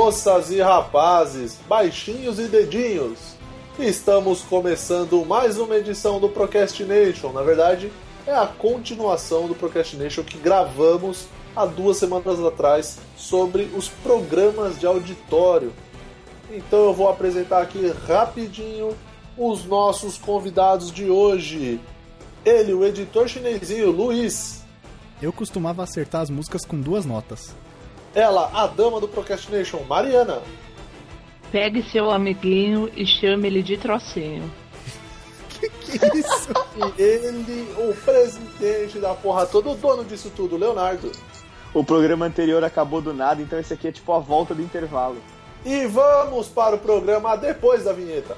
moças e rapazes, baixinhos e dedinhos. Estamos começando mais uma edição do Procrastination. Na verdade, é a continuação do Procrastination que gravamos há duas semanas atrás sobre os programas de auditório. Então eu vou apresentar aqui rapidinho os nossos convidados de hoje. Ele, o editor chinesinho, Luiz. Eu costumava acertar as músicas com duas notas. Ela, a dama do Procrastination, Mariana. Pegue seu amiguinho e chame ele de trocinho. que que é isso? E ele, o presidente da porra toda, o dono disso tudo, Leonardo. O programa anterior acabou do nada, então esse aqui é tipo a volta do intervalo. E vamos para o programa depois da vinheta.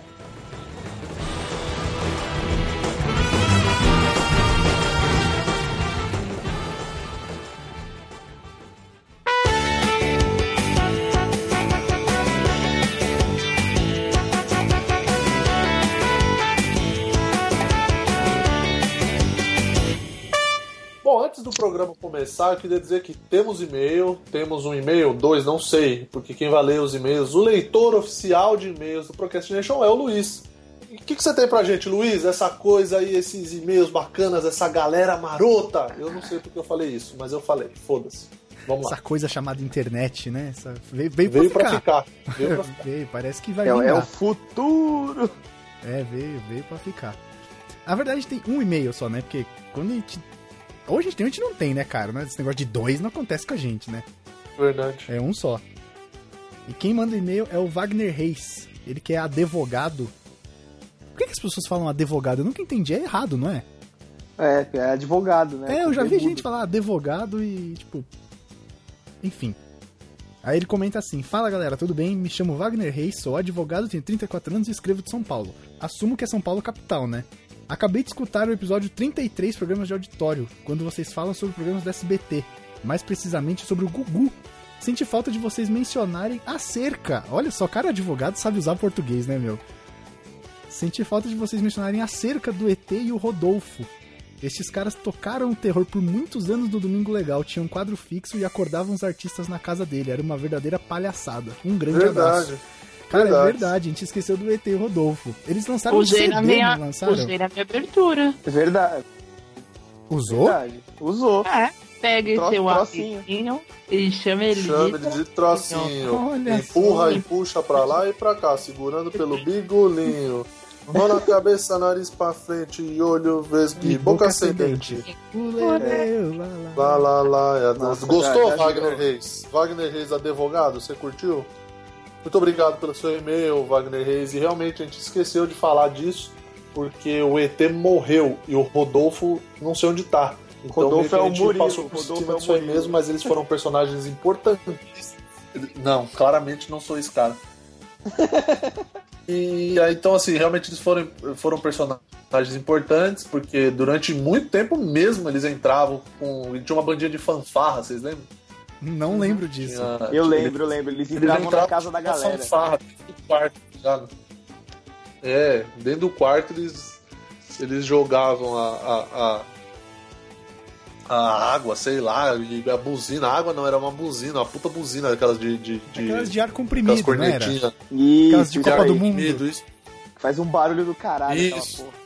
Antes do programa começar, eu queria dizer que temos e-mail, temos um e-mail, dois, não sei, porque quem vai ler os e-mails, o leitor oficial de e-mails do Procrastination é o Luiz. E o que, que você tem pra gente, Luiz? Essa coisa aí, esses e-mails bacanas, essa galera marota. Eu não sei porque eu falei isso, mas eu falei, foda-se. Vamos lá. Essa coisa chamada internet, né? Essa... Veio, veio, Veio pra pra ficar. ficar. Veio pra ficar. Veio, parece que vai É, é o futuro! É, veio, veio pra ficar. Na verdade, tem um e-mail só, né? Porque quando a gente. Hoje a gente tem, a gente não tem, né, cara? Esse negócio de dois não acontece com a gente, né? Verdade. É um só. E quem manda e-mail é o Wagner Reis. Ele que é advogado. Por que, que as pessoas falam advogado? Eu nunca entendi. É errado, não é? É, é advogado, né? É, eu já vi gente falar advogado e, tipo. Enfim. Aí ele comenta assim: Fala galera, tudo bem? Me chamo Wagner Reis, sou advogado, tenho 34 anos e escrevo de São Paulo. Assumo que é São Paulo capital, né? Acabei de escutar o episódio 33 Programas de Auditório, quando vocês falam sobre programas do SBT, mais precisamente sobre o Gugu. Senti falta de vocês mencionarem acerca. Olha só, cara advogado sabe usar português, né, meu? Senti falta de vocês mencionarem acerca do ET e o Rodolfo. Estes caras tocaram o terror por muitos anos no Domingo Legal, tinham um quadro fixo e acordavam os artistas na casa dele. Era uma verdadeira palhaçada. Um grande abraço. Cara, verdade. é verdade, a gente esqueceu do ET e o Rodolfo. Eles lançaram um Usei CD, na minha, não lançaram? usei na minha abertura. É verdade, Usou? verdade. Usou. É. Pegue Tro- seu trocinho. amiguinho e chame ele Chame de ele de trocinho. Olha Empurra só. e puxa pra lá e pra cá, segurando pelo bigolinho. Mão na cabeça, nariz pra frente e olho vesgo e boca sem dente. Lá, lá. Lá, é- Nossa, Gostou, já- já Wagner chegou. Reis? Wagner Reis, advogado, você curtiu? Muito obrigado pelo seu e-mail, Wagner Reis. E realmente a gente esqueceu de falar disso, porque o ET morreu e o Rodolfo não sei onde tá. Então Rodolfo é o Murilo, passou por Rodolfo cima é disso aí mesmo, mas eles foram personagens importantes. Não, claramente não sou esse cara. E então, assim, realmente eles foram, foram personagens importantes, porque durante muito tempo mesmo eles entravam com. Tinha uma bandinha de fanfarra, vocês lembram? Não lembro disso. Tinha- Eu lembro, eu lembro. Eles eles entravam na casa da galera. fanfarra dentro do quarto, ligado? É, dentro do quarto eles, eles jogavam a, a, a, a água, sei lá, e a buzina. A água não, era uma buzina, uma puta buzina, aquelas de. de, de Aquelas de ar aquelas comprimido, era? cornetinhas. Aquelas Isso, de Copa do ar Mundo. comprimido, isso. faz um barulho do caralho Isso. aquela porra.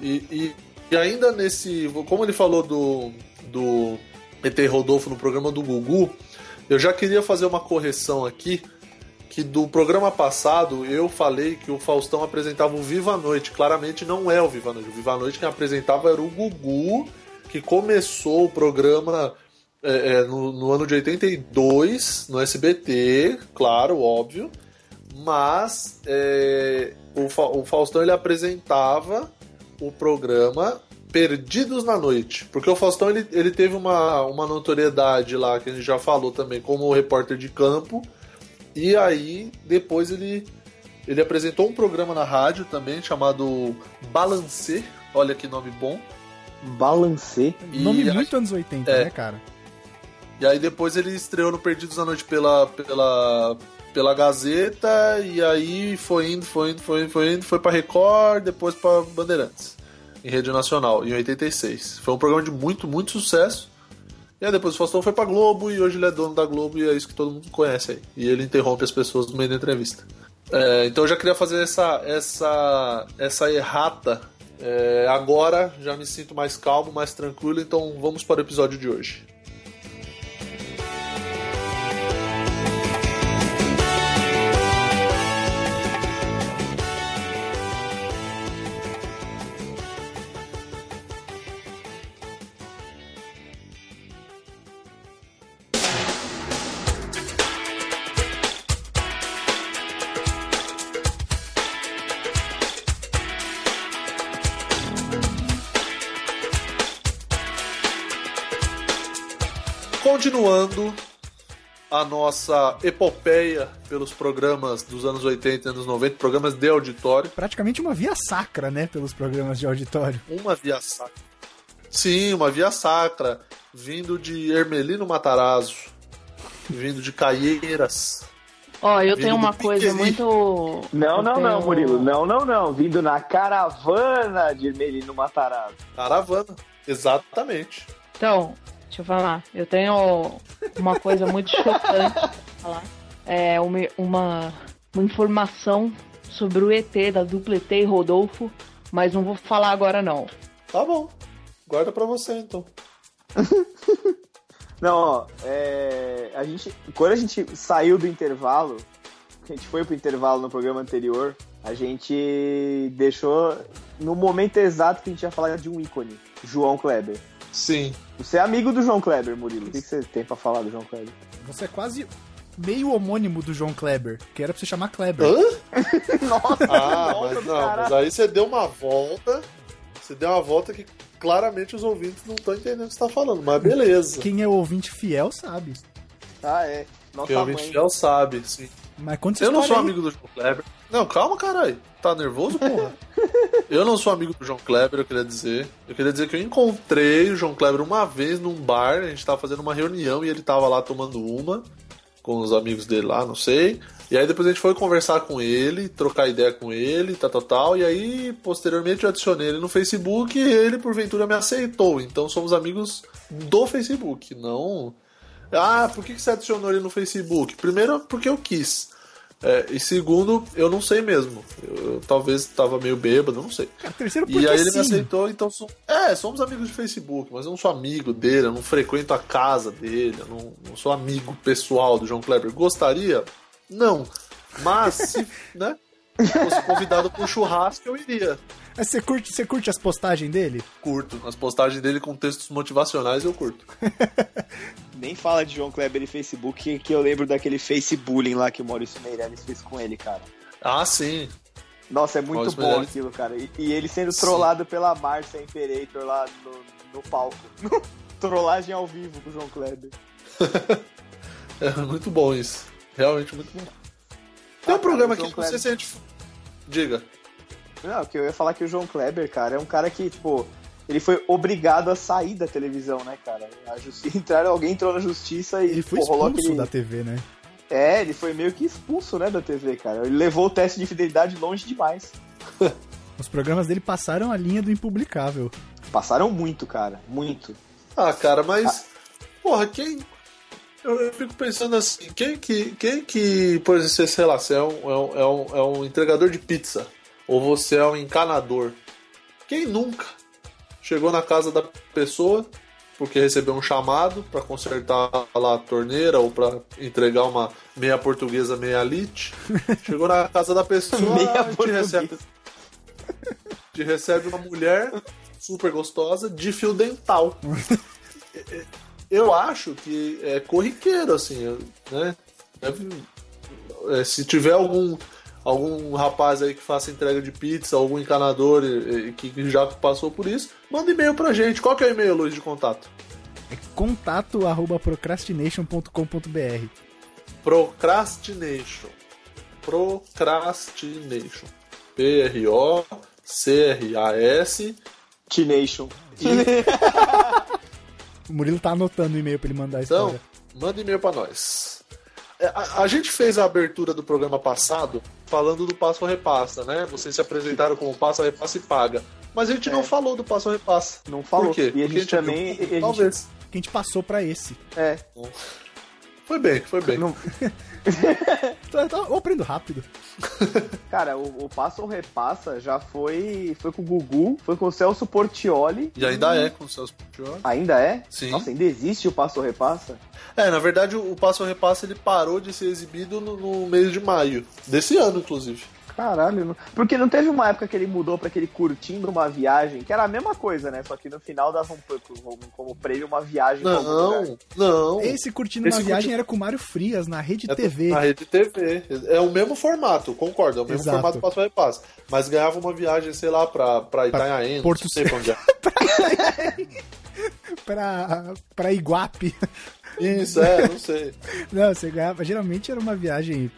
E, e, e ainda nesse. Como ele falou do, do ET Rodolfo no programa do Gugu, eu já queria fazer uma correção aqui. Que do programa passado eu falei que o Faustão apresentava o Viva a Noite. Claramente não é o Viva a Noite. O Viva a Noite quem apresentava era o Gugu, que começou o programa é, é, no, no ano de 82, no SBT, claro, óbvio. Mas é, o, Fa- o Faustão ele apresentava o programa Perdidos na Noite. Porque o Faustão ele, ele teve uma, uma notoriedade lá, que a gente já falou também, como repórter de campo. E aí, depois ele, ele apresentou um programa na rádio também, chamado Balancê. Olha que nome bom. Balancê. E Nome aí- muito anos 80, É. né, cara? E aí depois ele estreou no Perdidos na Noite pela, pela, pela Gazeta, e aí foi indo, foi indo, foi indo, foi indo, foi pra Record, depois pra Bandeirantes, em rede nacional, em 86. Foi um programa de muito, muito sucesso. E aí depois o Faustão foi pra Globo e hoje ele é dono da Globo e é isso que todo mundo conhece aí. E ele interrompe as pessoas no meio da entrevista. É, então eu já queria fazer essa, essa, essa errata. É, agora já me sinto mais calmo, mais tranquilo, então vamos para o episódio de hoje. A nossa epopeia pelos programas dos anos 80 e anos 90, programas de auditório. Praticamente uma via sacra, né, pelos programas de auditório. Uma via sacra. Sim, uma via sacra, vindo de Hermelino Matarazzo, vindo de Caieiras. Ó, eu Vindo tenho uma coisa muito. Não, eu não, não, tenho- Murilo. Não, não, não. Vindo na caravana de Ermelino Matarazzo. Caravana, exatamente. Então, deixa eu falar. Eu tenho uma coisa muito chocante pra falar. É uma, uma, uma informação sobre o ET da dupla ET e Rodolfo, mas não vou falar agora não. Tá bom. Guarda pra você então. Não, ó, é, a gente, quando a gente saiu do intervalo, a gente foi pro intervalo no programa anterior, a gente deixou no momento exato que a gente ia falar de um ícone, João Kleber. Sim. Você é amigo do João Kleber, Murilo. O que que você tem pra falar do João Kleber? Você é quase meio homônimo do João Kleber, que era pra você chamar Kleber. Hã? Nossa, Ah, mas não, mas aí você deu uma volta. Você deu uma volta que claramente os ouvintes não estão entendendo o que você tá falando, mas beleza. Quem é ouvinte fiel sabe. Ah, é. Nossa Quem ouvinte mãe. fiel sabe, sim. Mas quando você Eu não sou aí, amigo do João Kleber. Não, calma, caralho. Tá nervoso, porra? eu não sou amigo do João Kleber, eu queria dizer. Eu queria dizer que eu encontrei o João Kleber uma vez num bar, a gente tava fazendo uma reunião e ele tava lá tomando uma com os amigos dele lá, não sei. E aí depois a gente foi conversar com ele, trocar ideia com ele, tal, tal, tal. E aí, posteriormente, eu adicionei ele no Facebook e ele, porventura, me aceitou. Então somos amigos do Facebook, não. Ah, por que que você adicionou ele no Facebook? Primeiro, porque eu quis. É, e segundo, eu não sei mesmo. Eu, eu talvez estava meio bêbado, não sei. Cara, terceiro E aí ele sim. me aceitou, então som- é, somos amigos de Facebook, mas eu não sou amigo dele, eu não frequento a casa dele, eu não, não sou amigo pessoal do João Kleber. Gostaria? Não. Mas se, né, fosse convidado para um churrasco, eu iria. Mas você curte, você curte as postagens dele? Curto. As postagens dele com textos motivacionais eu curto. Nem fala de João Kleber e Facebook, que- eu lembro daquele Facebullying lá que o Maurício Meirelles fez com ele, cara. Ah, sim. Nossa, é muito Maurício bom Meirelles. aquilo, cara. E, e ele sendo Sim. trollado pela Márcia Imperator lá no, no palco. Trollagem ao vivo com o João Kleber. É muito bom isso. Realmente muito bom. Tem um Ah, programa aqui, não sei se a gente. Diga. Não, que eu ia falar que o João Kleber, cara, é um cara que, tipo, ele foi obrigado a sair da televisão, né, cara? A justiça, entraram, alguém entrou na justiça e Ele foi pô, rolou expulso aquele- da TV, né? É, ele foi meio que expulso, né, da TV, cara. Ele levou o teste de fidelidade longe demais. Os programas dele passaram a linha do impublicável. Passaram muito, cara. Muito. Ah, cara, mas. Porra, quem. Eu, eu fico pensando assim, quem que. Quem que. Por exemplo, sei lá, você é um, é, um, é, um, é um entregador de pizza. Ou você é um encanador. Quem nunca chegou na casa da pessoa porque recebeu um chamado pra consertar lá a torneira ou pra entregar uma meia portuguesa, meia lite. Chegou na casa da pessoa, Meia te recebe, te recebe uma mulher super gostosa de fio dental. Eu acho que é corriqueiro, assim, né? Deve- é, se tiver algum algum rapaz aí que faça entrega de pizza, algum encanador e- e que já passou por isso, manda e-mail pra gente. Qual que é o e-mail, Luiz, de contato? É contato arroba procrastination.com.br. Procrastination. Procrastination. P-R-O-C-R-A-S. T-Nation. O Murilo tá anotando o e-mail pra ele mandar a Então, manda e-mail pra nós. É, A, a gente fez a abertura do programa passado falando do Passo a Repassa, né? Vocês se apresentaram como Passo a Repassa e Paga. Mas a gente não É. falou do Passo a Repassa. Não falou. Por quê? E a Porque gente também. viu- a gente- Talvez. que a gente passou pra esse. É. Foi bem, foi bem. Não- Então, então, eu aprendo rápido. Cara, o, o Passa ou Repassa já foi. Foi com o Gugu, foi com o Celso Portioli. E ainda é com o Celso Portiolli. Ainda é? Sim. Nossa, ainda existe o Passa ou Repassa? É, na verdade o Passo a Repassa ele parou de ser exibido no, no mês de maio. Desse ano, inclusive. Caralho, porque não teve uma época que ele mudou pra aquele curtindo uma viagem, que era a mesma coisa, né? Só que no final dava um, como, como prêmio uma viagem pra algum lugar. Não, não. Esse Curtindo Esse uma Viagem curti- era com o Mário Frias na Rede É TV. Na rede TV. É o mesmo formato, concordo. É o mesmo Exato. formato Passo a Repassa. Mas ganhava uma viagem, sei lá, pra, pra Itanhaém. Porto não sei pra onde é. pra, pra Iguape. Isso, é, não sei. Não, você ganhava. Geralmente era uma viagem,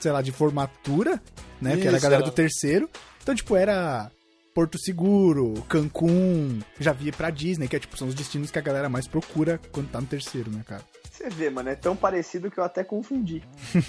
sei lá, de formatura, né? que era a Isso, galera era. do terceiro. Então, tipo, era Porto Seguro, Cancún, já via pra Disney, que é tipo, são os destinos que a galera mais procura quando tá no terceiro, né, cara? Você vê, mano, é tão parecido que eu até confundi.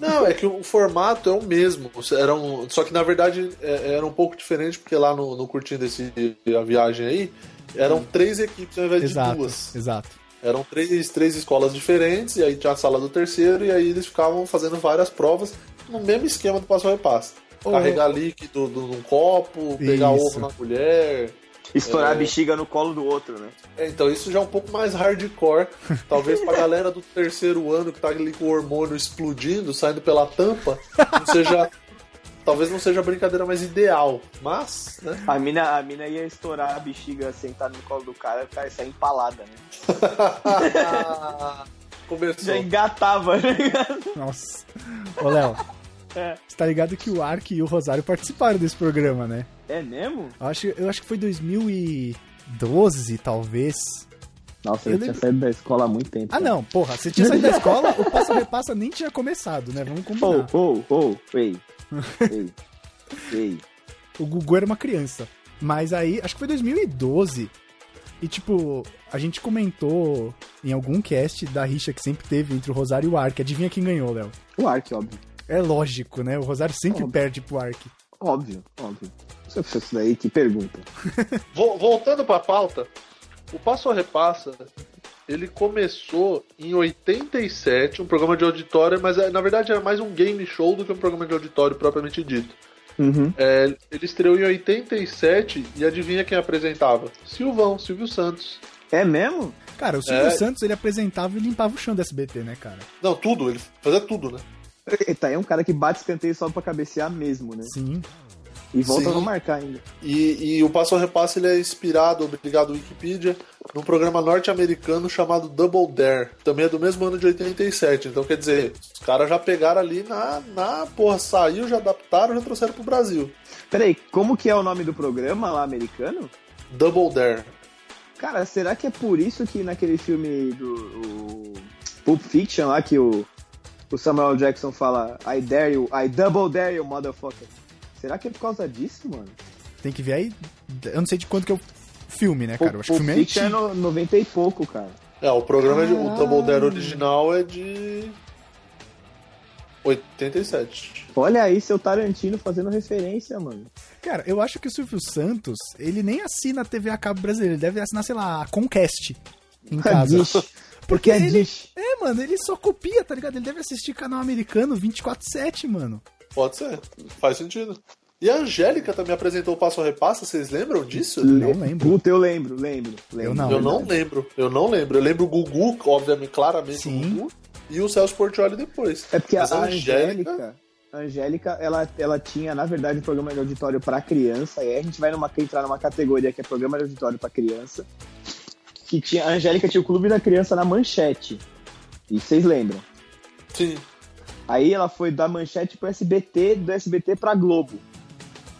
Não, é que o formato é o mesmo. Era um, só que na verdade é- era um pouco diferente, porque lá no, no Curtindo esse, a viagem aí, eram três equipes ao invés de Exato, duas. exato. Eram três, três escolas diferentes, e aí tinha a sala do terceiro, e aí eles ficavam fazendo várias provas no mesmo esquema do passo a repasse. Ô, Carregar líquido do- num copo, pegar Isso. ovo na colher. Estourar É. a bexiga no colo do outro, né? É, então isso já é um pouco mais hardcore. Talvez pra galera do terceiro ano que tá ali com o hormônio explodindo, saindo pela tampa, não seja. talvez não seja a brincadeira mais ideal. Mas, né? A mina, a mina ia estourar a bexiga sentada no colo do cara e o cara ia sair empalada, né? Começou. Já engatava, né? Nossa. Ô, Léo, É. você tá ligado que o Ark e o Rosário participaram desse programa, né? É mesmo? Eu acho, eu acho que foi 2012, talvez. Nossa, Eu eu, tinha lembro- saído da escola há muito tempo. Ah, não, porra, você tinha saído da escola, o Passa Repassa nem tinha começado, né? Vamos combinar. Oh, oh, oh, ei. ei. Ei. O Gugu era uma criança. Mas aí, acho que foi 2012. E, tipo, a gente comentou em algum cast da rixa que sempre teve entre o Rosário e o Ark. Adivinha quem ganhou, Léo? O Ark, óbvio. É lógico, né? O Rosário sempre Óbvio. perde pro Ark. Óbvio, óbvio. Isso isso daí, que pergunta. Vo- Voltando pra pauta, o Passo a Repassa, ele começou em 87, um programa de auditório, mas é, na verdade era mais um game show do que um programa de auditório propriamente dito. Uhum. É, ele estreou em 87 e adivinha quem apresentava? Silvão, Silvio Santos. É mesmo? Cara, o Silvio É. Santos, ele apresentava e limpava o chão do SBT, né, cara? Não, tudo, ele fazia tudo, né? Eita, é um cara que bate escanteio só pra cabecear mesmo, né? Sim. E volta Sim. a não marcar ainda. E, e o Passo a Repasse ele é inspirado, obrigado Wikipedia, num programa norte-americano chamado Double Dare. Também é do mesmo ano de 87. Então, quer dizer, os caras já pegaram ali na, na. Porra, saiu, já adaptaram, já trouxeram pro Brasil. Peraí, como que é o nome do programa lá americano? Double Dare. Cara, será que é por isso que naquele filme do o Pulp Fiction lá que o, o Samuel Jackson fala I dare you, I double dare you, motherfucker? Será que é por causa disso, mano? Tem que ver aí. Eu não sei de quanto que é o filme, né, cara? Eu acho que o filme é é no, 90 e pouco, cara. É, o programa, de, o Caralho. Double Dare original é de. 87. Olha aí seu Tarantino fazendo referência, mano. Cara, eu acho que o Silvio Santos, ele nem assina a TV a cabo brasileira. Ele deve assinar, sei lá, a Conquest em casa. Porque é ele. Dish. É, mano, ele só copia, tá ligado? Ele deve assistir canal americano 24-7, mano. Pode ser, faz sentido. E a Angélica também apresentou o Passo a Repassa, vocês lembram disso? Não lembro. Puta, eu lembro, lembro. lembro. Eu não. Eu não lembro, eu não lembro. Eu lembro o Gugu, obviamente, claramente Sim. o Gugu, e o Celso Portioli depois. É porque Mas a Angélica, a Angélica, ela, ela tinha, na verdade, um programa de auditório pra criança, e aí a gente vai numa, entrar numa categoria que é programa de auditório pra criança, que tinha, a Angélica tinha o Clube da Criança na Manchete. E vocês lembram? Sim. Aí ela foi da Manchete pro SBT, do SBT pra Globo.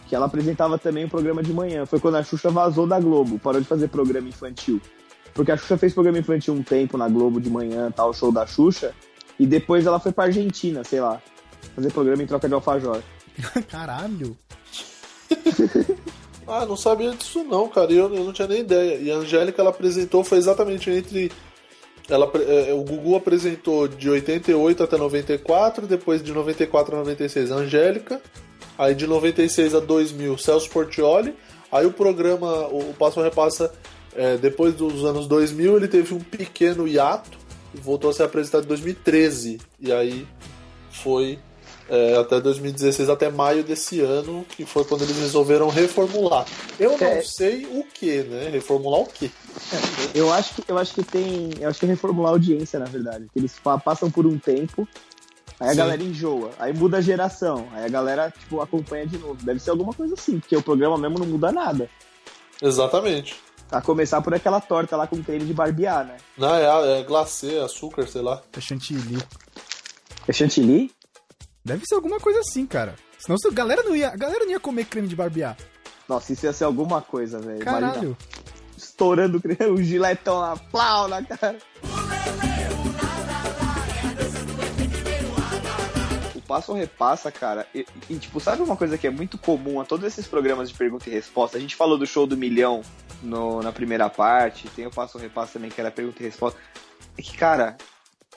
Que ela apresentava também o programa de manhã. Foi quando a Xuxa vazou da Globo, parou de fazer programa infantil. Porque a Xuxa fez programa infantil um tempo na Globo de manhã, tal, show da Xuxa. E depois ela foi pra Argentina, sei lá. Fazer programa em troca de alfajor. Caralho. Ah, não sabia disso não, cara. Eu, eu não tinha nem ideia. E a Angélica, ela apresentou, foi exatamente entre... Ela, eh, o Gugu apresentou de 88 até 94, depois de 94 a 96 a Angélica, aí de 96 a 2000 Celso Portioli, aí o programa, o, o Passo Repassa, é, depois dos anos 2000 ele teve um pequeno hiato e voltou a ser apresentado em 2013. E aí foi é, até 2016, até maio desse ano, que foi quando eles resolveram reformular. Eu não É. sei o que, né? Reformular o que? Eu acho que eu acho que tem. Eu acho que é reformular a audiência, na verdade. Que eles passam por um tempo, aí a Sim. galera enjoa, aí muda a geração, aí a galera, tipo, acompanha de novo. Deve ser alguma coisa assim, porque o programa mesmo não muda nada. Exatamente. A começar por aquela torta lá com creme de barbear, né? Não, é, é glacê, açúcar, sei lá. É chantilly. É chantilly? Deve ser alguma coisa assim, cara. Senão se a galera não ia, a galera não ia comer creme de barbear. Nossa, isso ia ser alguma coisa, velho. Imagina, Caralho. Estourando o creme, o giletão lá, plau na cara. O passo ou repassa, cara, e, e, tipo, sabe uma coisa que é muito comum a todos esses programas de pergunta e resposta? A gente falou do show do milhão no- na primeira parte, tem o passo ou repassa também, que era pergunta e resposta. É que, cara,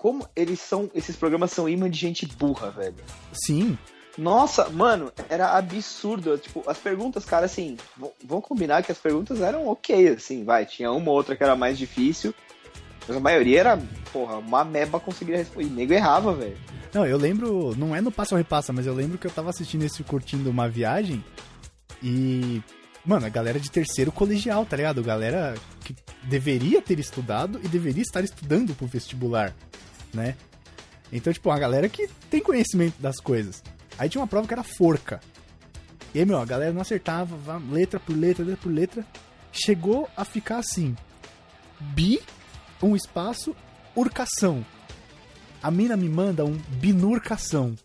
como eles são. Esses programas são imã de gente burra, velho. Sim. Nossa, mano, era absurdo. Tipo, as perguntas, cara, assim, vamos combinar que as perguntas eram ok, assim, vai. Tinha uma ou outra que era mais difícil. Mas a maioria era, porra, uma meba conseguia responder. E nego errava, velho. Não, eu lembro, não é no Passa ou Repassa, mas eu lembro que eu tava assistindo esse curtindo uma viagem e. Mano, a galera de terceiro colegial, tá ligado? Galera que deveria ter estudado e deveria estar estudando pro vestibular, né? Então, tipo, uma galera que tem conhecimento das coisas. Aí tinha uma prova que era forca. E aí, meu, a galera não acertava, letra por letra, letra por letra. Chegou a ficar assim: bi, um espaço, urcação. A mina me manda um binurcação.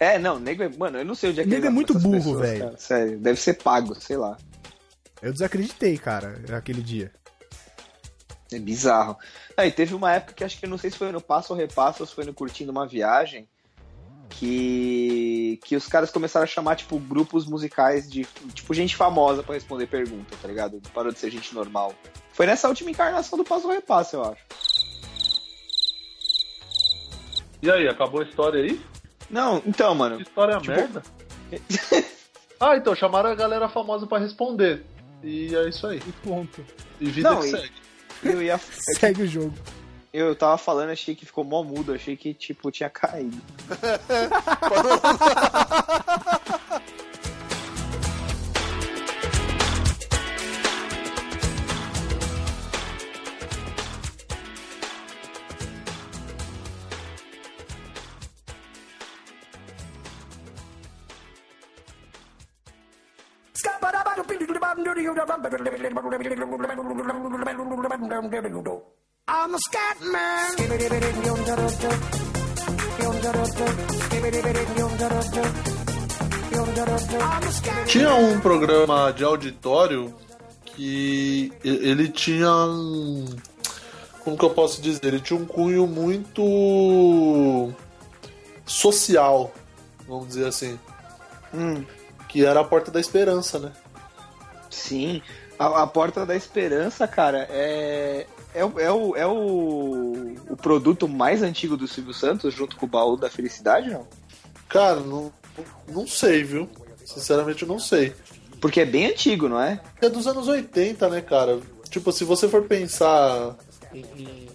É, não, nego é. Mano, eu não sei onde é que Nego é muito burro, velho. Sério, deve ser pago, sei lá. Eu desacreditei, cara, aquele dia. É bizarro. Aí teve uma época que acho que não sei se foi no Passo ou Repasso ou se foi no Curtindo uma Viagem. Que, que os caras começaram a chamar, tipo, grupos musicais de. Tipo, gente famosa pra responder pergunta, tá ligado? Parou de ser gente normal. Foi nessa última encarnação do Passo ou Repasso, eu acho. E aí, acabou a história aí? Não, então, Que mano. história Tipo- merda. ah, então chamaram a galera famosa pra responder. E é isso aí. E ponto. E vida Não, que e- segue. Eu ia. Segue o jogo. Eu tava falando, achei que ficou mó mudo, achei que, tipo, tinha caído. I'm a scat man. Tinha um programa de auditório que ele tinha um. Como que eu posso dizer? Ele tinha um cunho muito social, vamos dizer assim. Hum, Que era a Porta da Esperança, né? sim. A, a Porta da Esperança, cara, é. É, o- é, o, é o, o produto mais antigo do Silvio Santos, junto com o Baú da Felicidade, não? Cara, não, não sei, viu? Sinceramente, eu não sei. Porque é bem antigo, não é? É dos anos 80, né, cara? Tipo, se você for pensar em.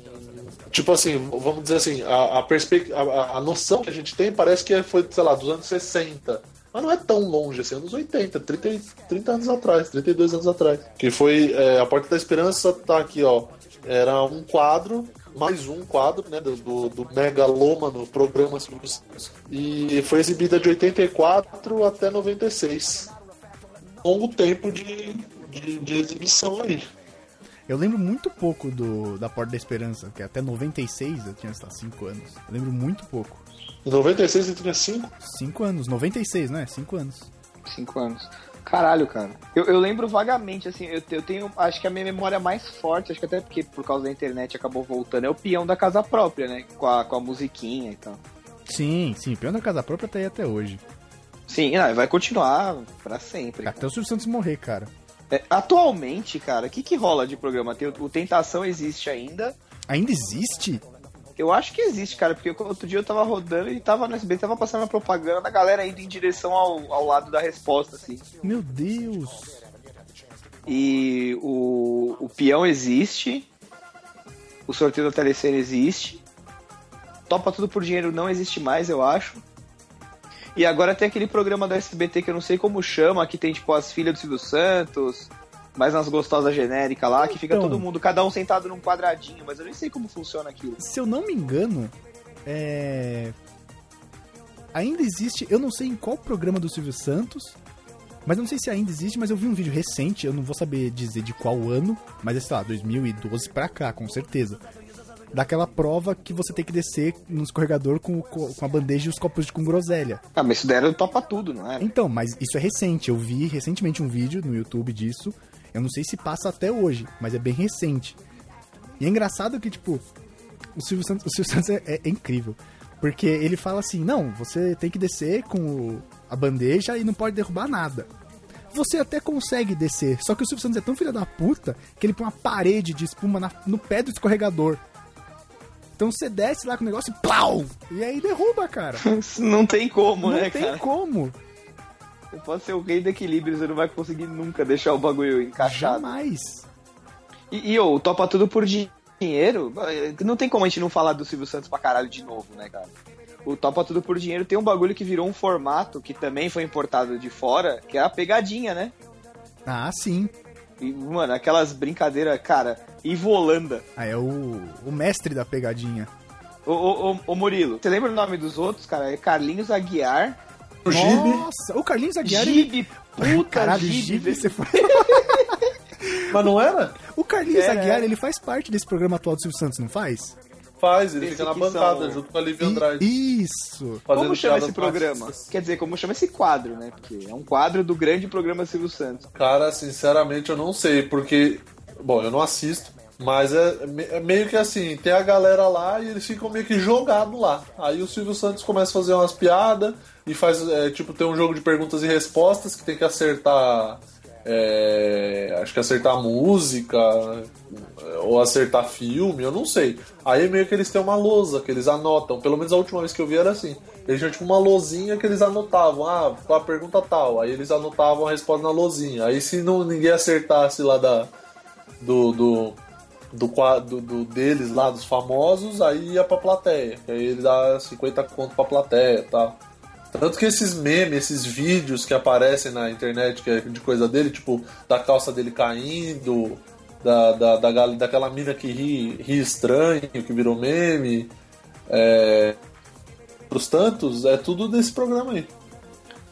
Tipo assim, vamos dizer assim, a, a, a- a noção que a gente tem parece que foi, sei lá, dos anos 60. Mas não é tão longe assim, anos 80, 30, e- 30 anos atrás, 32 anos atrás. Que foi é, A Porta da Esperança, tá aqui, ó. Era um quadro, mais um quadro, né, do, do, megalômano programa Santos. E foi exibida de 84 até 96 longo tempo de, de, de exibição aí. Eu lembro muito pouco do da Porta da Esperança, que até 96 eu tinha, sei lá, 5 anos. Eu lembro muito pouco. Em 96 você tinha 5? 5 anos, 96, né? 5 anos. Cinco anos. Caralho, cara. Eu, eu lembro vagamente, assim, eu, eu tenho. Acho que a minha memória mais forte, acho que até porque por causa da internet acabou voltando, é o peão da casa própria, né? Com a, com a musiquinha e tal. Sim, sim, Peão da Casa Própria tá aí até hoje. Sim, não, vai continuar pra sempre. Até o Silvio Santos morrer, cara. É, atualmente, cara, o que, que rola de programa? Tem, o, o Tentação existe ainda. Ainda existe? Eu acho que existe, cara, porque outro dia eu tava rodando e tava no SBT, tava passando a propaganda da galera indo em direção ao, ao lado da resposta, assim. Meu Deus. E o, o peão existe. O sorteio da telecena existe. Topa Tudo por Dinheiro não existe mais, eu acho. E agora tem aquele programa da SBT que eu não sei como chama, que tem tipo as filhas do Silvio Santos, mais umas gostosas genéricas lá, que fica Então. todo mundo, cada um sentado num quadradinho, mas eu nem sei como funciona aquilo. Se eu não me engano, é... ainda existe, eu não sei em qual programa do Silvio Santos, mas não sei se ainda existe, mas eu vi um vídeo recente, eu não vou saber dizer de qual ano, mas é, sei lá, 2012 pra cá, com certeza. Daquela prova que você tem que descer no escorregador com, com a bandeja e os copos de com groselha. Ah, mas isso daí era do Topa Tudo, não era? Então, mas isso é recente. Eu vi recentemente um vídeo no YouTube disso. Eu não sei se passa até hoje, mas é bem recente. E é engraçado que, tipo, o Silvio Santos, o Silvio Santos é, é incrível. Porque ele fala assim: não, você tem que descer com o- a bandeja e não pode derrubar nada. Você até consegue descer, só que o Silvio Santos é tão filho da puta que ele põe uma parede de espuma na- no pé do escorregador. Então você desce lá com o negócio e plau! E aí derruba, cara. não tem como, não né, tem cara? como. Você pode ser o rei do equilíbrio, você não vai conseguir nunca deixar o bagulho encaixado. Jamais. E, e Topa Tudo por Dinheiro, não tem como a gente não falar do Silvio Santos pra caralho de novo, né, cara? O Topa Tudo por Dinheiro tem um bagulho que virou um formato que também foi importado de fora, que é a pegadinha, né? Ah, sim. E, mano, aquelas brincadeiras, cara, Ivo Holanda. Ah, é o, o mestre da pegadinha. Ô, ô, ô, ô, Murilo, você lembra o nome dos outros, cara? É Carlinhos Aguiar. O Gibi. Nossa, o Carlinhos Aguiar. ele- Gibi, puta Caralho, Gibi. Gibi, você foi... Mas não era? O Carlinhos É, Aguiar, é. ele faz parte desse programa atual do Silvio Santos, não faz? Faz, ele Esse fica na bancada são- junto com a Lívia Andrade. Isso. fazendo Como chama esse programa? machistas. Quer dizer, como chama esse quadro, né? Porque é um quadro do grande programa Silvio Santos. Cara, sinceramente eu não sei, porque. Bom, eu não assisto, mas é, é meio que assim: tem a galera lá e eles ficam meio que jogados lá. Aí o Silvio Santos começa a fazer umas piadas e faz, é, tipo, tem um jogo de perguntas e respostas que tem que acertar. é, acho que acertar música ou acertar filme, eu não sei. Aí meio que eles têm uma lousa que eles anotam. Pelo menos a última vez que eu vi era assim. Eles tinham tipo uma lousinha que eles anotavam. Ah, a pergunta tal. Aí eles anotavam a resposta na lousinha. Aí se não, ninguém acertasse lá da, do, do, do quadro do, deles lá, dos famosos, aí ia pra plateia. Aí ele dá 50 conto pra plateia e tal. Tanto que esses memes, esses vídeos que aparecem na internet que é de coisa dele, tipo, da calça dele caindo, da, da, da daquela mina que ri, ri estranho, que virou meme, é, pros tantos, é tudo desse programa aí.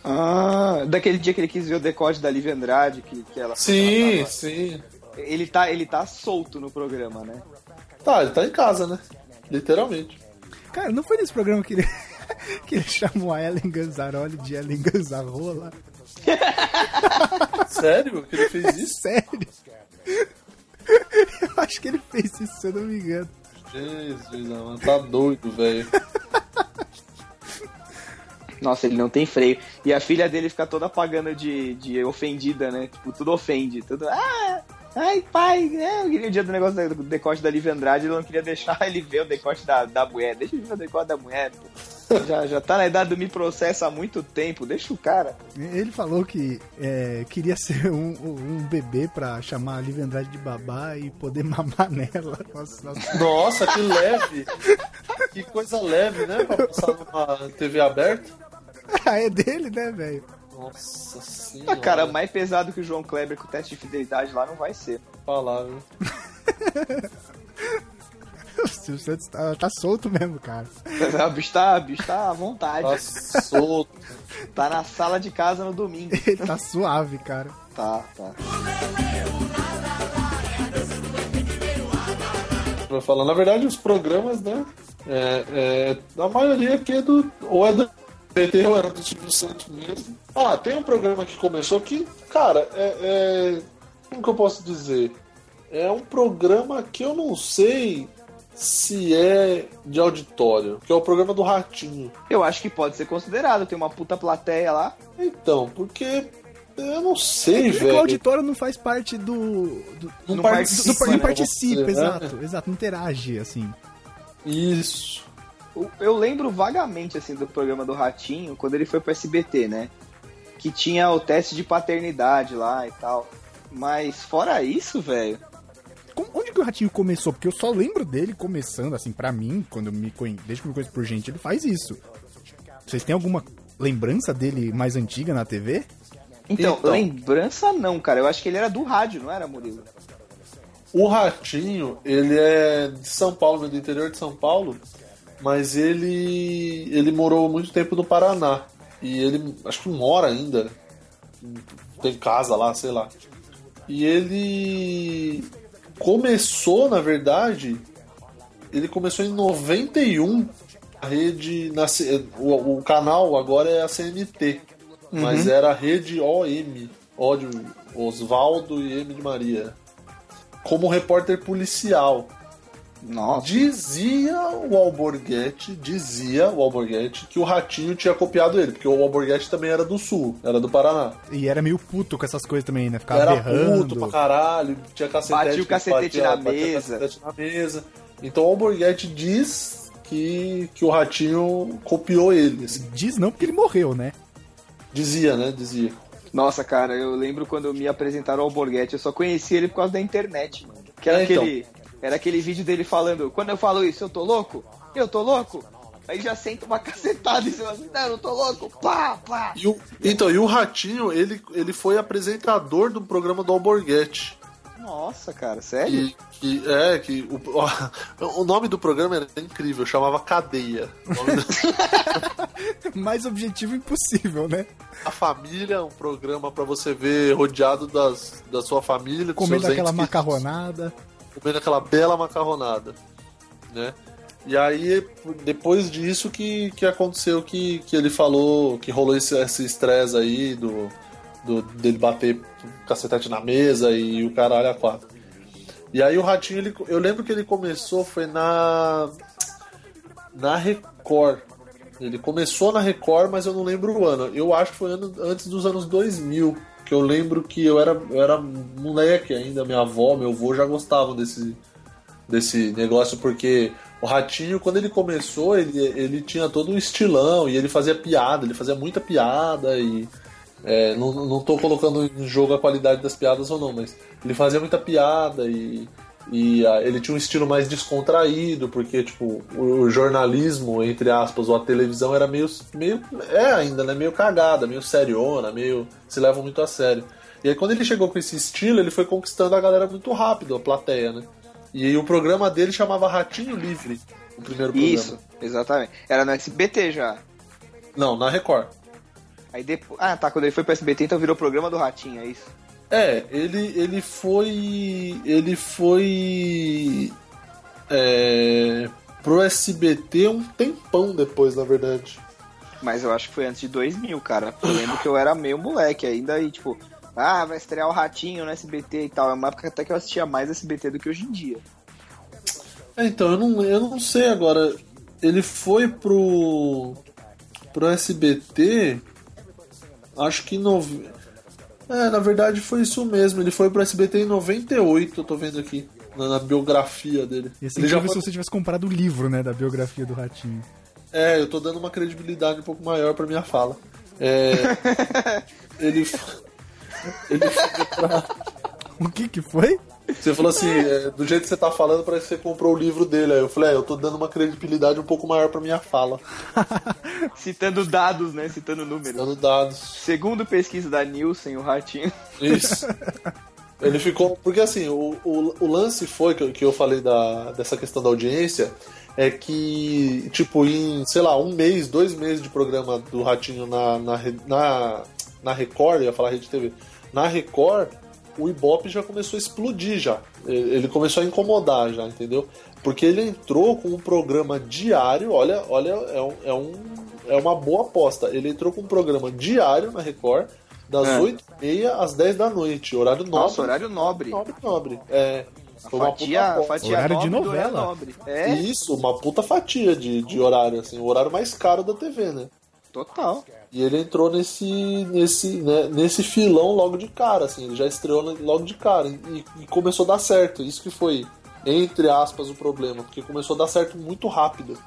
Ah, daquele dia que ele quis ver o decote da Lívia Andrade, que, que ela Sim, ela sim. Ele tá Ele tá solto no programa, né? Tá, ele tá em casa, né? Literalmente. Cara, não foi nesse programa que ele, que ele chamou a Ellen Ganzaroli de Ellen Ganzarola? Sério que ele fez isso? Sério? Eu acho que ele fez isso, se eu não me engano. Jesus, mano, tá doido, velho. Nossa, ele não tem freio. E a filha dele fica toda pagando de, de ofendida, né? Tipo, tudo ofende. Tudo. Ah! Ai, pai, né? Eu queria o dia do negócio do decote da Lívia Andrade, ele não queria deixar ele ver o decote da, da mulher. Deixa ele ver o decote da mulher, pô. Já, já tá na idade do me processa há muito tempo, deixa o cara. Ele falou que é, queria ser um, um bebê pra chamar a Lívia Andrade de babá e poder mamar nela. Nossa, nossa. Nossa, que leve. Que coisa leve, né? Pra passar numa TV aberta. Ah, é dele, né, velho? Nossa senhora. Cara, mais pesado que o João Kleber com o teste de fidelidade lá não vai ser. falar, viu? O Silvio Santos tá, tá solto mesmo, cara. O bicho tá, bicho tá à vontade. Tá solto. Tá na sala de casa no domingo. Ele tá suave, cara. Tá, tá. Vai falar, na verdade, os programas, né? É, é, a maioria aqui é do. Ou é do PT ou era do Silvio Santos mesmo. Ah, tem um programa que começou que, cara, é, é- Como que eu posso dizer? É um programa que eu não sei se é de auditório, que é o programa do Ratinho. Eu acho que pode ser considerado, tem uma puta plateia lá. Então, porque. Eu não sei, É que o velho. auditório não faz parte do. do Não do- participa, do- não né, participa, né? exato. Exato, não interage, assim. Isso. Eu- lembro vagamente, assim, do programa do Ratinho, quando ele foi pro SBT, né? Que tinha o teste de paternidade lá e tal. Mas fora isso, velho. Onde que o Ratinho começou? Porque eu só lembro dele começando, assim, pra mim, quando eu me conheço, desde que eu me conheço por gente, ele faz isso. Vocês têm alguma lembrança dele mais antiga na TV? Então, Então. lembrança não, cara. Eu acho que ele era do rádio, não era, Murilo? O Ratinho, ele é de São Paulo, do interior de São Paulo, mas ele ele morou muito tempo no Paraná. E ele acho que mora ainda. Tem casa lá, sei lá. E ele começou, na verdade, ele começou em 91 a rede na, o, o canal agora é a CNT, mas era a rede OM, O de Osvaldo e M de Maria como repórter policial. Nossa. Dizia o Alborguete, dizia o Alborguete que o Ratinho tinha copiado ele, porque o Alborguete também era do Sul, era do Paraná. E era meio puto com essas coisas também, né? Ficava era berrando. puto pra caralho, tinha cacetete. Batia o cacetete na mesa. cacetete na mesa. Então o Alborguete diz que, que o Ratinho copiou ele. assim. Diz não porque ele morreu, né? Dizia, né? Dizia. Nossa, cara, eu lembro quando me apresentaram ao Borghetti, eu só conheci ele por causa da internet, mano. Que era É, então. Aquele. Era aquele vídeo dele falando, quando eu falo isso, eu tô louco? Eu tô louco? Aí já senta uma cacetada em cima assim, não, eu não tô louco, pá, pá. E o- então, e o Ratinho, ele, ele foi apresentador do programa do Alborguete. Nossa, cara, sério? Que, que- é, que o, o nome do programa era incrível, chamava Cadeia. O nome da- Mais objetivo impossível, né? A Família, um programa pra você ver rodeado das, da sua família, dos Comendo seus aquela macarronada. Comendo aquela bela macarronada, né? E aí, depois disso que, que aconteceu que, que ele falou, que rolou esse esse estresse aí do, do dele bater cacetete na mesa e o caralho a quatro. E aí o Ratinho, ele, eu lembro que ele começou, foi na na Record. Ele começou na Record, mas eu não lembro o ano. Eu acho que foi ano, antes dos anos 2000. Que eu lembro que eu era, eu era moleque ainda, minha avó, meu avô já gostavam desse, desse negócio, porque o Ratinho, quando ele começou, ele, ele tinha todo um estilão e ele fazia piada, ele fazia muita piada e. é, não, não tô colocando em jogo a qualidade das piadas ou não, mas ele fazia muita piada e, e ah, ele tinha um estilo mais descontraído, porque tipo, o, o jornalismo, entre aspas, ou a televisão era meio, meio. É ainda, né? Meio cagada, meio seriona, meio. se leva muito a sério. E aí quando ele chegou com esse estilo, ele foi conquistando a galera muito rápido, a plateia, né? E aí o programa dele chamava Ratinho Livre, o primeiro programa. Isso, exatamente. Era no SBT já. Não, na Record. Aí depois. Ah, tá, quando ele foi pro SBT, então virou programa do Ratinho, é isso? É, ele, ele foi. Ele foi. É, pro SBT um tempão depois, na verdade. Mas eu acho que foi antes de 2000, cara. Eu lembro que eu era meio moleque ainda e, tipo, ah, vai estrear o Ratinho no SBT e tal. É uma época até que eu assistia mais SBT do que hoje em dia. É, então, eu não, eu não sei agora. Ele foi pro. pro SBT. Acho que em nove... É, na verdade foi isso mesmo. Ele foi pro SBT em 98, eu tô vendo aqui. Na, na biografia dele. Ia ser Ele já foi- se você tivesse comprado o livro, né, da biografia do Ratinho. É, eu tô dando uma credibilidade um pouco maior pra minha fala. É, ele, ele foi pra- O que que foi? Você falou assim, é, do jeito que você tá falando, parece que você comprou o livro dele. Aí eu falei, é, eu tô dando uma credibilidade um pouco maior pra minha fala. Citando dados, né? Citando números. Dando dados. Segundo pesquisa da Nielsen, o Ratinho. Isso. Ele ficou. Porque assim, o, o, o lance foi que, eu- que eu falei da, dessa questão da audiência. É que, tipo, em, sei lá, um mês, dois meses de programa do Ratinho na, na, na, na Record, eu ia falar Rede TV, na Record, o Ibope já começou a explodir já. Ele começou a incomodar já, entendeu? Porque ele entrou com um programa diário, olha, olha, é, um, é, um, é uma boa aposta. Ele entrou com um programa diário na Record, das É. 8h30 às 10 da noite, horário nobre. Nossa, horário nobre. Nobre, nobre. É, foi uma puta Fatia, aposta. fatia Horário de novela. nobre. É, Isso, uma puta fatia de, de horário, assim, o horário mais caro da TV, né? total. E ele entrou nesse nesse né, nesse filão logo de cara, assim, ele já estreou logo de cara e, e começou a dar certo. Isso que foi entre aspas o problema, porque começou a dar certo muito rápido.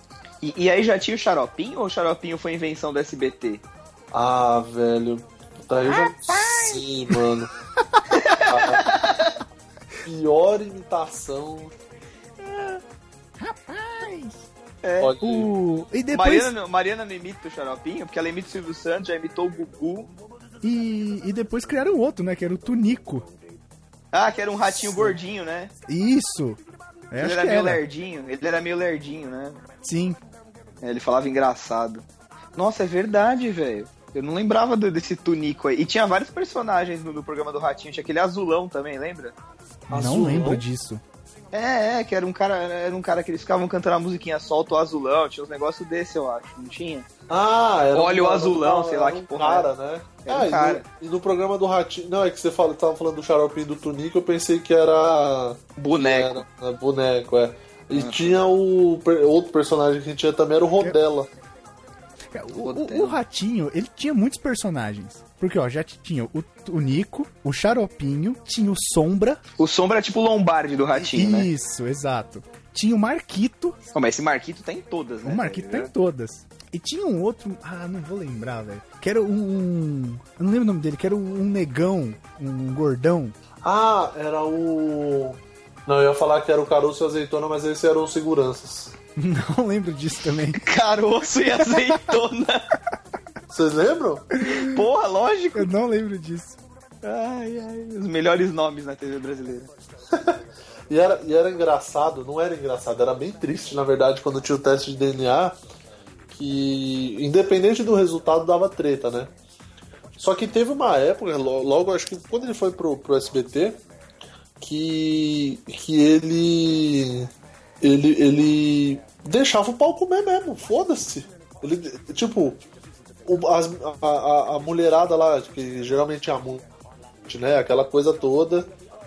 E, e aí já tinha o Xaropinho ou o Xaropinho foi invenção do SBT? Ah, velho, puta, eu já sei, mano. Ah, pior imitação. É. O... E depois. Mariana, não- Mariana não imita o Xaropinho, porque ela imita o Silvio Santos, já imitou o Gugu. E, e depois criaram outro, né? Que era o Tunico. Ah, que era um ratinho gordinho, né? Isso. É, ele era meio era. lerdinho. Ele era meio lerdinho, né? Sim. É, ele falava engraçado. Nossa, é verdade, velho. Eu não lembrava do- desse Tunico aí. E tinha vários personagens no, no programa do Ratinho. Tinha aquele azulão também, lembra? Não Azulão? lembro disso. É, é, que era um cara, era um cara que eles ficavam cantando a musiquinha Solta o Azulão, tinha uns negócios desse, eu acho, não tinha? Ah, era Olha um- o azulão, era sei lá um que porra cara, né? Era um ah, e, cara. No, e no programa do Ratinho. Não, é que você fala, tava falando do xaropinho do Tunico, eu pensei que era. Boneco. Era, era boneco, é. E tinha o per- outro personagem que tinha também, era o Rodela. O, o- o Ratinho, ele tinha muitos personagens. Porque, ó, já tinha o Tunico, o Xaropinho, tinha o Sombra. O Sombra é tipo o Lombardi do Ratinho, né? Isso, exato. Tinha o Marquito. Ó, mas esse Marquito tá em todas, né? O Marquito tá em todas. E tinha um outro. Ah, não vou lembrar, velho. Que era um. um- Eu não lembro o nome dele, que era um negão, um gordão. Ah, era o. Não, eu ia falar que era o Caroço e a Azeitona, mas esse eram os seguranças. Não lembro disso também. Caroço e azeitona. Vocês lembram? Porra, lógico. Eu não lembro disso. Ai, ai, os melhores nomes na TV brasileira. E era, e era engraçado, não era engraçado, era bem triste, na verdade, quando tinha o teste de DNA, que independente do resultado dava treta, né? Só que teve uma época, lo- logo acho que quando ele foi pro, pro SBT, que, que ele, ele. ele deixava o pau comer mesmo, foda-se. Ele, tipo, o- as- a, a- a mulherada lá, que geralmente é a mu- né? Aquela coisa toda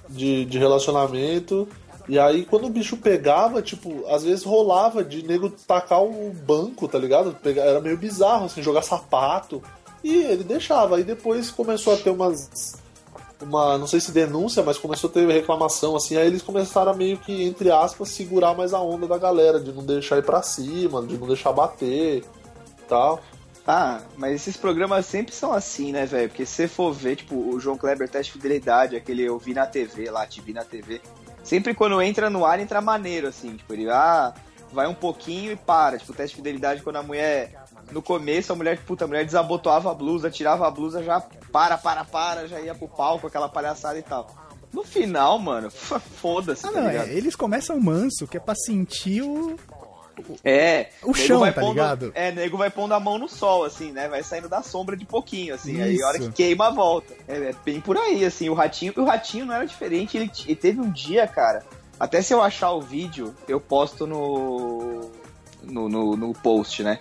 de, de relacionamento. E aí, quando o bicho pegava, tipo, às vezes rolava de nego tacar o banco, tá ligado? Era meio bizarro, assim, jogar sapato. E ele deixava. Aí depois começou a ter umas. Uma, não sei se denúncia, mas começou a ter reclamação, assim. Aí eles começaram a meio que, entre aspas, segurar mais a onda da galera, de não deixar ir pra cima, de não deixar bater tal. Ah, mas esses programas sempre são assim, né, velho? Porque se você for ver, tipo, o João Kleber Teste de Fidelidade, aquele eu vi na TV lá, te vi na TV. Sempre quando entra no ar, entra maneiro, assim. Tipo, ele, ah, vai um pouquinho e para. Tipo, teste de fidelidade quando a mulher. No começo, a mulher, puta, a mulher desabotoava a blusa, tirava a blusa, já para, para, para, já ia pro palco, aquela palhaçada e tal. No final, mano, foda-se, Ah, tá não, é, eles começam manso, que é pra sentir o. É. O chão, vai tá pondo- ligado? É, nego vai pondo a mão no sol, assim, né? Vai saindo da sombra de pouquinho, assim. Aí a hora Isso. que queima, volta. É, é bem por aí, assim. O ratinho, o ratinho não era diferente. Ele, ele teve um dia, cara. Até se eu achar o vídeo, eu posto no. no, no, no post, né?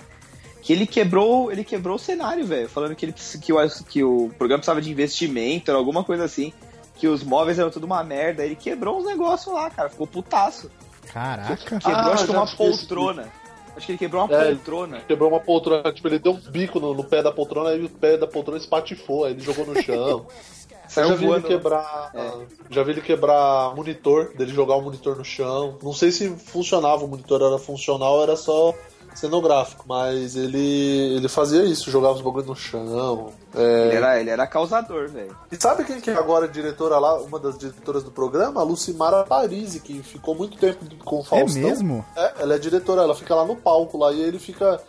Que ele quebrou, ele quebrou o cenário, velho. Falando que, ele, que, o, que o programa precisava de investimento, era alguma coisa assim. Que os móveis eram tudo uma merda. Ele quebrou uns negócios lá, cara. Ficou putaço. Caraca. Quebrou, Ah, acho que uma poltrona. Acho que ele quebrou uma É, poltrona. Quebrou uma poltrona, tipo, ele deu um bico no, no pé da poltrona, aí o pé da poltrona espatifou, aí ele jogou no chão. Saiu já vi ele voando. quebrar. É. Já vi ele quebrar monitor, dele jogar o monitor no chão. Não sei se funcionava, o monitor era funcional ou era só cenográfico, mas ele, ele fazia isso, jogava os bagulhos no chão. É, Ele era, ele era causador, velho. E sabe quem que é agora a diretora lá, uma das diretoras do programa? A Lucimara Parisi, que ficou muito tempo com o É Faustão. mesmo? É, ela é diretora, ela fica lá no palco lá e ele fica.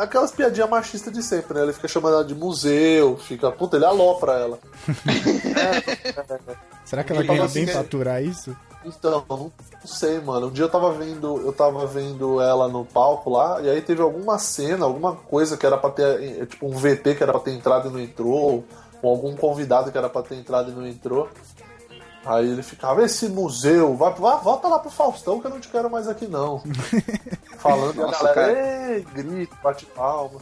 Aquelas piadinhas machistas de sempre, né? Ele fica chamando ela de museu, fica. Puta, ele alopra ela. Será que ela ganha bem assim pra que- aturar isso? Então, não sei, mano. Um dia eu tava vendo, eu tava vendo ela no palco lá, e aí teve alguma cena, alguma coisa que era pra ter, eh, tipo um VT que era pra ter entrado e não entrou, ou algum convidado que era pra ter entrado e não entrou. Aí ele ficava, esse museu, vai, vai, volta lá pro Faustão que eu não te quero mais aqui não. Falando e a Nossa, galera, ei, grita, bate palma.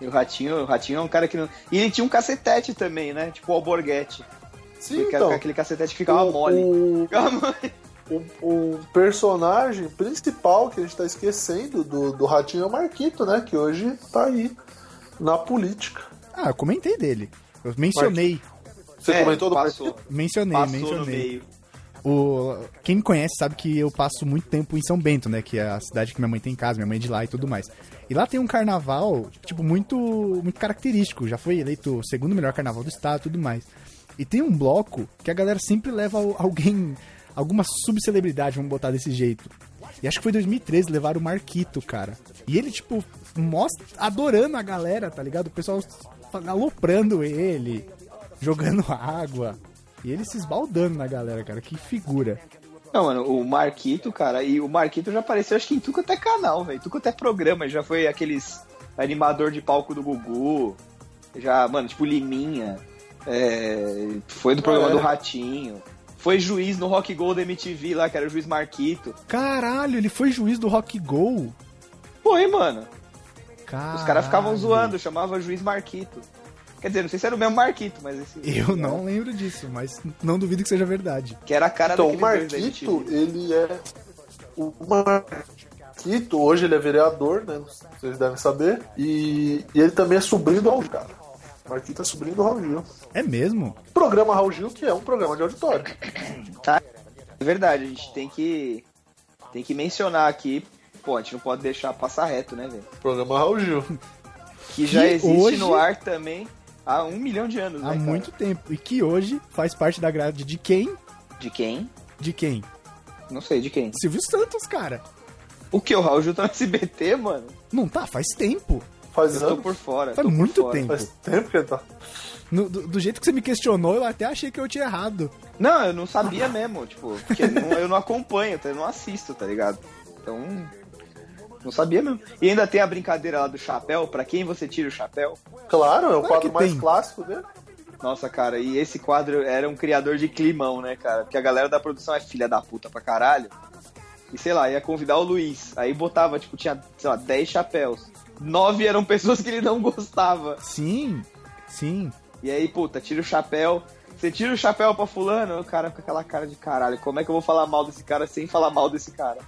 E o Ratinho, o Ratinho é um cara que não. E ele tinha um cacetete também, né? Tipo o Alborguete. Sim, que então. aquele cacetete que ficava o- mole. o- Ficava mole. o, o personagem principal que a gente tá esquecendo do, do Ratinho é o Marquito, né? Que hoje tá aí na política. Ah, eu comentei dele. Eu mencionei. Você É, comentou do passou? Mencionei, passou no mencionei. meio. O... Quem me conhece sabe que eu passo muito tempo em São Bento, né? Que é a cidade que minha mãe tem casa, minha mãe é de lá e tudo mais. E lá tem um carnaval, tipo, muito, muito característico. Já foi eleito o segundo melhor carnaval do estado e tudo mais. E tem um bloco que a galera sempre leva al- alguém alguma subcelebridade, vamos botar desse jeito. E acho que foi 2013, levaram o Marquito, cara. E ele, tipo, mostra, adorando a galera, tá ligado? O pessoal aloprando ele, jogando água. E ele se esbaldando na galera, cara. Que figura. Não, mano, o Marquito, cara, e o Marquito já apareceu, acho que em tudo quanto é canal, velho. Tudo quanto é programa, já foi aqueles animador de palco do Gugu, já, mano, tipo Liminha, é, foi do programa é. do Ratinho, foi juiz no Rock Go da MTV lá, que era o juiz Marquito. Caralho, ele foi juiz do Rock Go. Foi, mano. Caralho. Os caras ficavam zoando, chamava juiz Marquito. Quer dizer, não sei se era o mesmo Marquito, mas esse. Eu não lembro disso, mas não duvido que seja verdade. Que era a cara Então, o Marquito, ele é. O Marquito, hoje ele é vereador, né? Vocês devem saber. E, e ele também é sobrinho do Gil, cara. O Marquito é sobrinho do Raul Gil. É mesmo? Programa Raul Gil, que é um programa de auditório. É verdade, a gente tem que. Tem que mencionar aqui. Pô, a gente não pode deixar passar reto, né, velho? Programa Raul Gil. Que já Que existe hoje- no ar também há um milhão de anos, né? Há cara? muito tempo. E que hoje faz parte da grade de quem? De quem? De quem? Não sei, de quem? Silvio Santos, cara. O que? O Raul Gil tá no SBT, mano? Não tá, faz tempo. Faz Eu tô anos. por fora. Faz tô muito fora. tempo. Faz tempo que tá. No- do, do jeito que você me questionou, eu até achei que eu tinha errado. Não, eu não sabia mesmo, tipo, porque não- eu não acompanho, eu não assisto, tá ligado? Então. Não sabia mesmo. E ainda tem a brincadeira lá do chapéu, pra quem você tira o chapéu. Claro, é o Claro quadro mais tem. clássico dele. Nossa, cara, e esse quadro era um criador de climão, né, cara? Porque a galera da produção é filha da puta pra caralho. E sei lá, ia convidar o Luiz. Aí botava, tipo, tinha, sei lá, 10 chapéus. Nove eram pessoas que ele não gostava. Sim, sim. E aí, puta, tira o chapéu. Você tira o chapéu pra fulano, o cara com aquela cara de caralho. Como é que eu vou falar mal desse cara sem falar mal desse cara?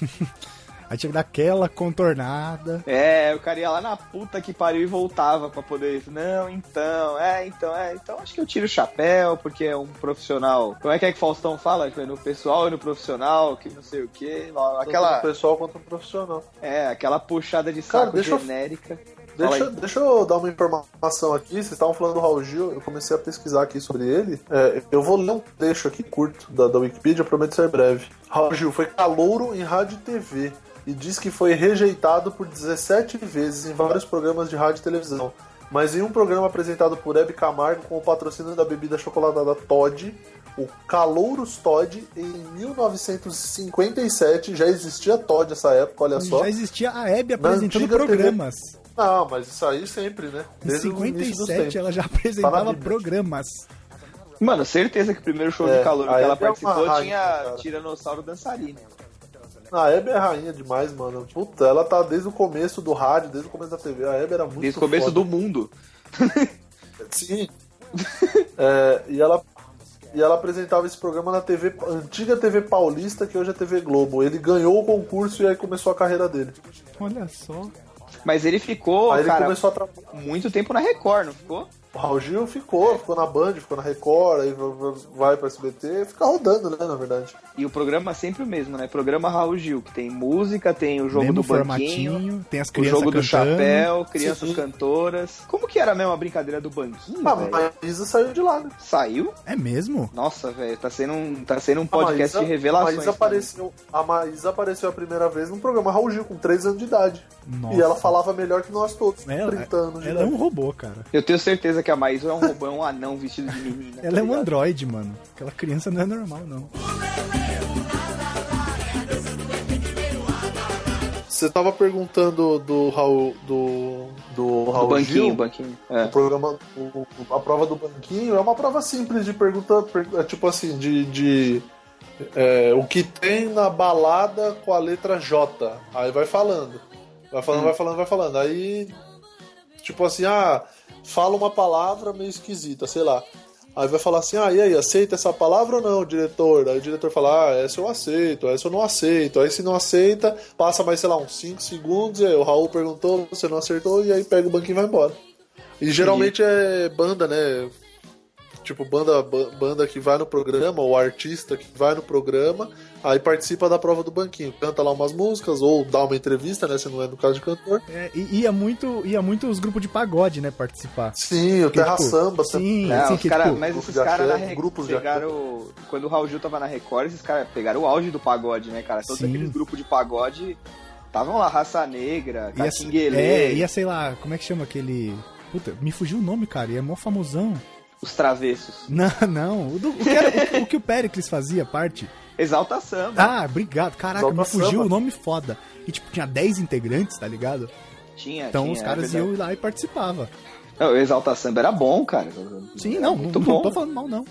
Aí tinha que dar aquela contornada. É, o cara ia lá na puta que pariu e voltava pra poder. Não, então, é, então, é, então acho que eu tiro o chapéu, porque é um profissional. Como é que é que Faustão fala? Que é no pessoal e no profissional, que não sei o quê. O Aquela, pessoal quanto o profissional. é, aquela puxada de Cara, saco eu- genérica. Fala Deixa, deixa eu dar uma informação aqui. Vocês estavam falando do Raul Gil, eu comecei a pesquisar aqui sobre ele. É, eu vou ler um trecho aqui curto da, da Wikipedia, prometo ser breve. Raul Gil foi calouro em rádio e TV e diz que foi rejeitado por 17 vezes em vários programas de rádio e televisão. Mas em um programa apresentado por Hebe Camargo com o patrocínio da bebida chocolatada Todd, o Calouros Todd, em 1957, já existia Todd nessa época, olha só. Já existia a Hebe apresentando antiga TV. programas. Ah, mas isso aí sempre, né? Em Desde dos 57 tempos. ela já apresentava programas. Mano, certeza que o primeiro show É, de calor que ela é participou rainha, tinha cara. Tiranossauro dançarino. A Hebe é rainha demais, mano. Puta, ela tá desde o começo do rádio, desde o começo da TV. A Hebe era muito Desde o começo foda. do mundo. Sim. É, e ela e ela apresentava esse programa na TV, antiga TV Paulista, que hoje é TV Globo. Ele ganhou o concurso e aí começou a carreira dele. Olha só. Mas ele ficou, aí ele cara, começou a trabalhar. muito tempo na Record, não ficou? O Raul Gil ficou, ficou na Band, ficou na Record, aí vai pra SBT, fica rodando, né, na verdade. E o programa é sempre o mesmo, né? Programa Raul Gil, que tem música, tem o jogo Mesmo do banquinho, tem as o crianças jogo do cantando. chapéu, crianças Sim. cantoras. Como que era mesmo a brincadeira do banquinho, Ah, a Isa saiu de lá, né? Saiu? É mesmo? Nossa, velho, tá sendo um, tá sendo um podcast Maísa- de revelações. A Maísa, apareceu, a Maísa apareceu a primeira vez num programa Raul Gil, com 3 anos de idade. Nossa. E ela falava melhor que nós todos, Ela, 30 anos de ela é um robô, cara. Eu tenho certeza que a Maísa é um robô, é um anão vestido de menina. tá Ela é um ligado? androide, mano. Aquela criança não é normal, não. Você tava perguntando do Raul, do, do Do Raul banquinho, Gil, banquinho. o É. programa, o- o- a prova do banquinho é uma prova simples de pergunta, per- é tipo assim, de, de é, o que tem na balada com a letra J. Aí vai falando, vai falando, vai falando, vai falando. Aí, tipo assim, ah, fala uma palavra meio esquisita, sei lá. Aí vai falar assim, ah, e aí, aceita essa palavra ou não, diretor? Aí o diretor fala, ah, essa eu aceito, essa eu não aceito. Aí se não aceita, passa mais, sei lá, uns 5 segundos, e aí o Raul perguntou, você não acertou, e aí pega o banquinho e vai embora. E geralmente é banda, né? Tipo, banda, ba- banda que vai no programa, ou artista que vai no programa, aí participa da prova do banquinho. Canta lá umas músicas, ou dá uma entrevista, né? Se não é no caso de cantor. É, e ia muito, ia muito os grupos de pagode, né, participar. Sim, o Que, Terra tipo, Samba. Sim, Não, sim, os que, cara, tipo, mas grupo esses caras na Re- grupos pegaram. Quando o Raul Gil tava na Record, esses caras pegaram o auge do pagode, né, cara? Todos Sim. aqueles grupos de pagode estavam lá, Raça Negra, ia, Catinguele, é, ia, sei lá, como é que chama aquele... Puta, me fugiu o nome, cara, e é mó famosão. Os travessos. Não, não, o, do- o que, era- o- o que o Pericles fazia parte. Exalta Samba. Ah, obrigado, caraca, me Exalta fugiu Samba. o nome foda. E tipo, tinha 10 integrantes, tá ligado? Tinha, Então tinha, os é caras iam lá e participavam. Não, o Exalta Samba era bom, cara. Sim, Era não, não, muito não bom. tô falando mal, não.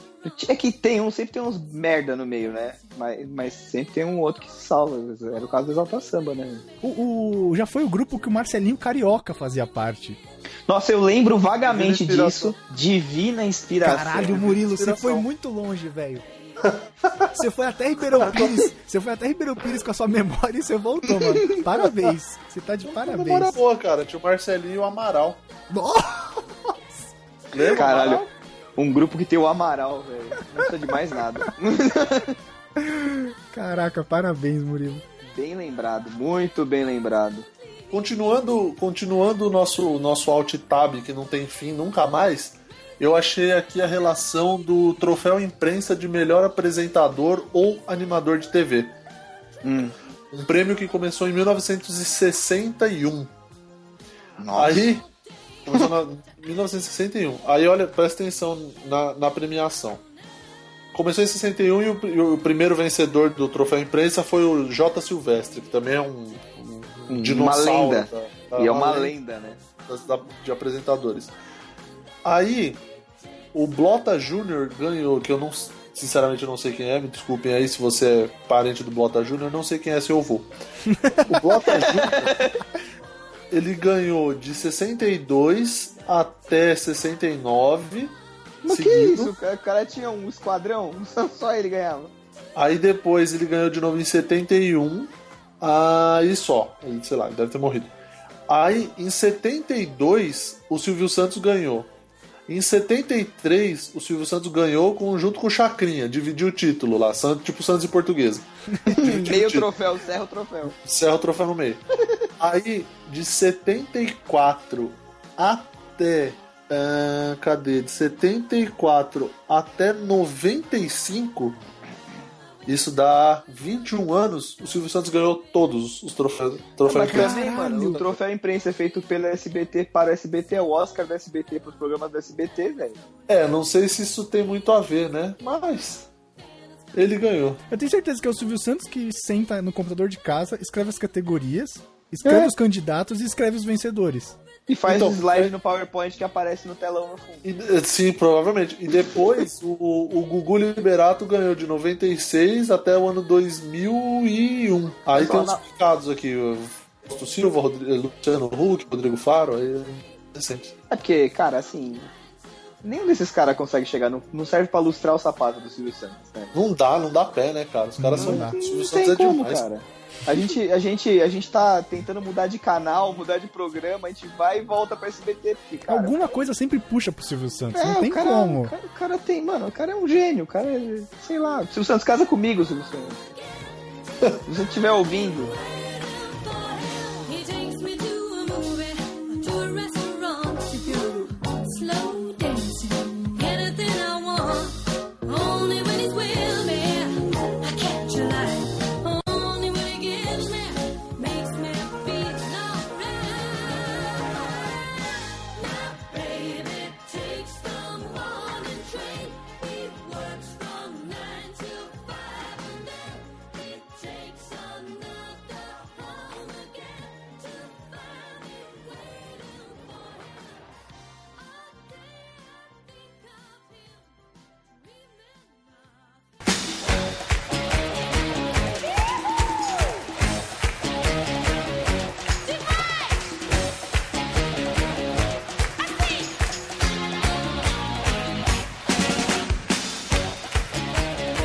É que tem um, sempre tem uns merda no meio, né? Mas, mas sempre tem um outro que se salva. Era o caso do Exalta Samba, né? O, o- já foi o grupo que o Marcelinho Carioca fazia parte. Nossa, eu lembro vagamente Divina disso. Divina inspiração. Caralho, Murilo, você Inspiração. foi muito longe, velho. Você foi até Ribeirão Pires. Você foi até Ribeirão Pires com a sua memória e você voltou, mano. Parabéns. Você tá de Memória parabéns. boa, cara. Tinha o Marcelinho e o Amaral. Nossa, Lembra? Caralho, Amaral? um grupo que tem o Amaral, velho. Não precisa de mais nada. Caraca, parabéns, Murilo. bem lembrado, muito bem lembrado. Continuando, continuando o nosso, nosso alt tab que não tem fim nunca mais, eu achei aqui a relação do troféu imprensa de melhor apresentador ou animador de TV. Hum. Um prêmio que começou em 1961. Nossa. Aí. Começou na 1961. Aí olha, presta atenção na, na premiação. Começou em 61 e o, e o primeiro vencedor do troféu imprensa foi o J. Silvestre, que também é um, um, um Uma dinossauro. lenda. da- da- e é uma da- lenda, né? das- da- de apresentadores. Aí, o Blota Júnior ganhou, que eu não, sinceramente eu não sei quem é, me desculpem aí se você é parente do Blota Júnior, não sei quem é seu avô. O Blota Júnior, ele ganhou de 62 até 69. Mas que seguido. isso? O cara, o cara tinha um esquadrão, só ele ganhava. Aí depois ele ganhou de novo em 71. Aí só. Aí, sei lá, ele deve ter morrido. Aí em 72 o Silvio Santos ganhou. Em 73 o Silvio Santos ganhou com, junto com o Chacrinha, dividiu o título lá, tipo Santos e Portuguesa. Meio troféu, serra o troféu. Serra o troféu no meio. Aí, de 74 até. ah, cadê? De 74 até 95. Isso dá 21 anos. O Silvio Santos ganhou todos os troféus. troféus Mas imprensa. também, mano, o troféu imprensa é feito pelo SBT para o SBT, é o Oscar do SBT para os programas do SBT, velho. É, não sei se isso tem muito a ver, né? Mas. Ele ganhou. Eu tenho certeza que é o Silvio Santos que senta no computador de casa, escreve as categorias, escreve É. os candidatos e escreve os vencedores. E faz Então, slide é- no PowerPoint que aparece no telão no fundo. E, eh, sim, provavelmente. E depois o, o Gugu Liberato ganhou de 96 até o ano 2001. Aí Só tem na- picados aqui: o Silva, Rodrigo, Luciano Huck, Rodrigo Faro. Aí é recente. É porque, cara, assim. Nenhum desses caras consegue chegar. Não, não serve pra lustrar o sapato do Silvio Santos, né? Não dá, não dá pé, né, cara? Os caras são. dá. O Silvio Santos é como, demais. cara. A gente, a, gente, a gente tá tentando mudar de canal, mudar de programa, a gente vai e volta pra SBT, porque, cara. Alguma coisa sempre puxa pro Silvio Santos, é, não tem o cara, como. O cara, o cara tem, mano, o cara é um gênio, o cara é, sei lá, Silvio Santos, casa comigo, Silvio Santos. Se você estiver ouvindo,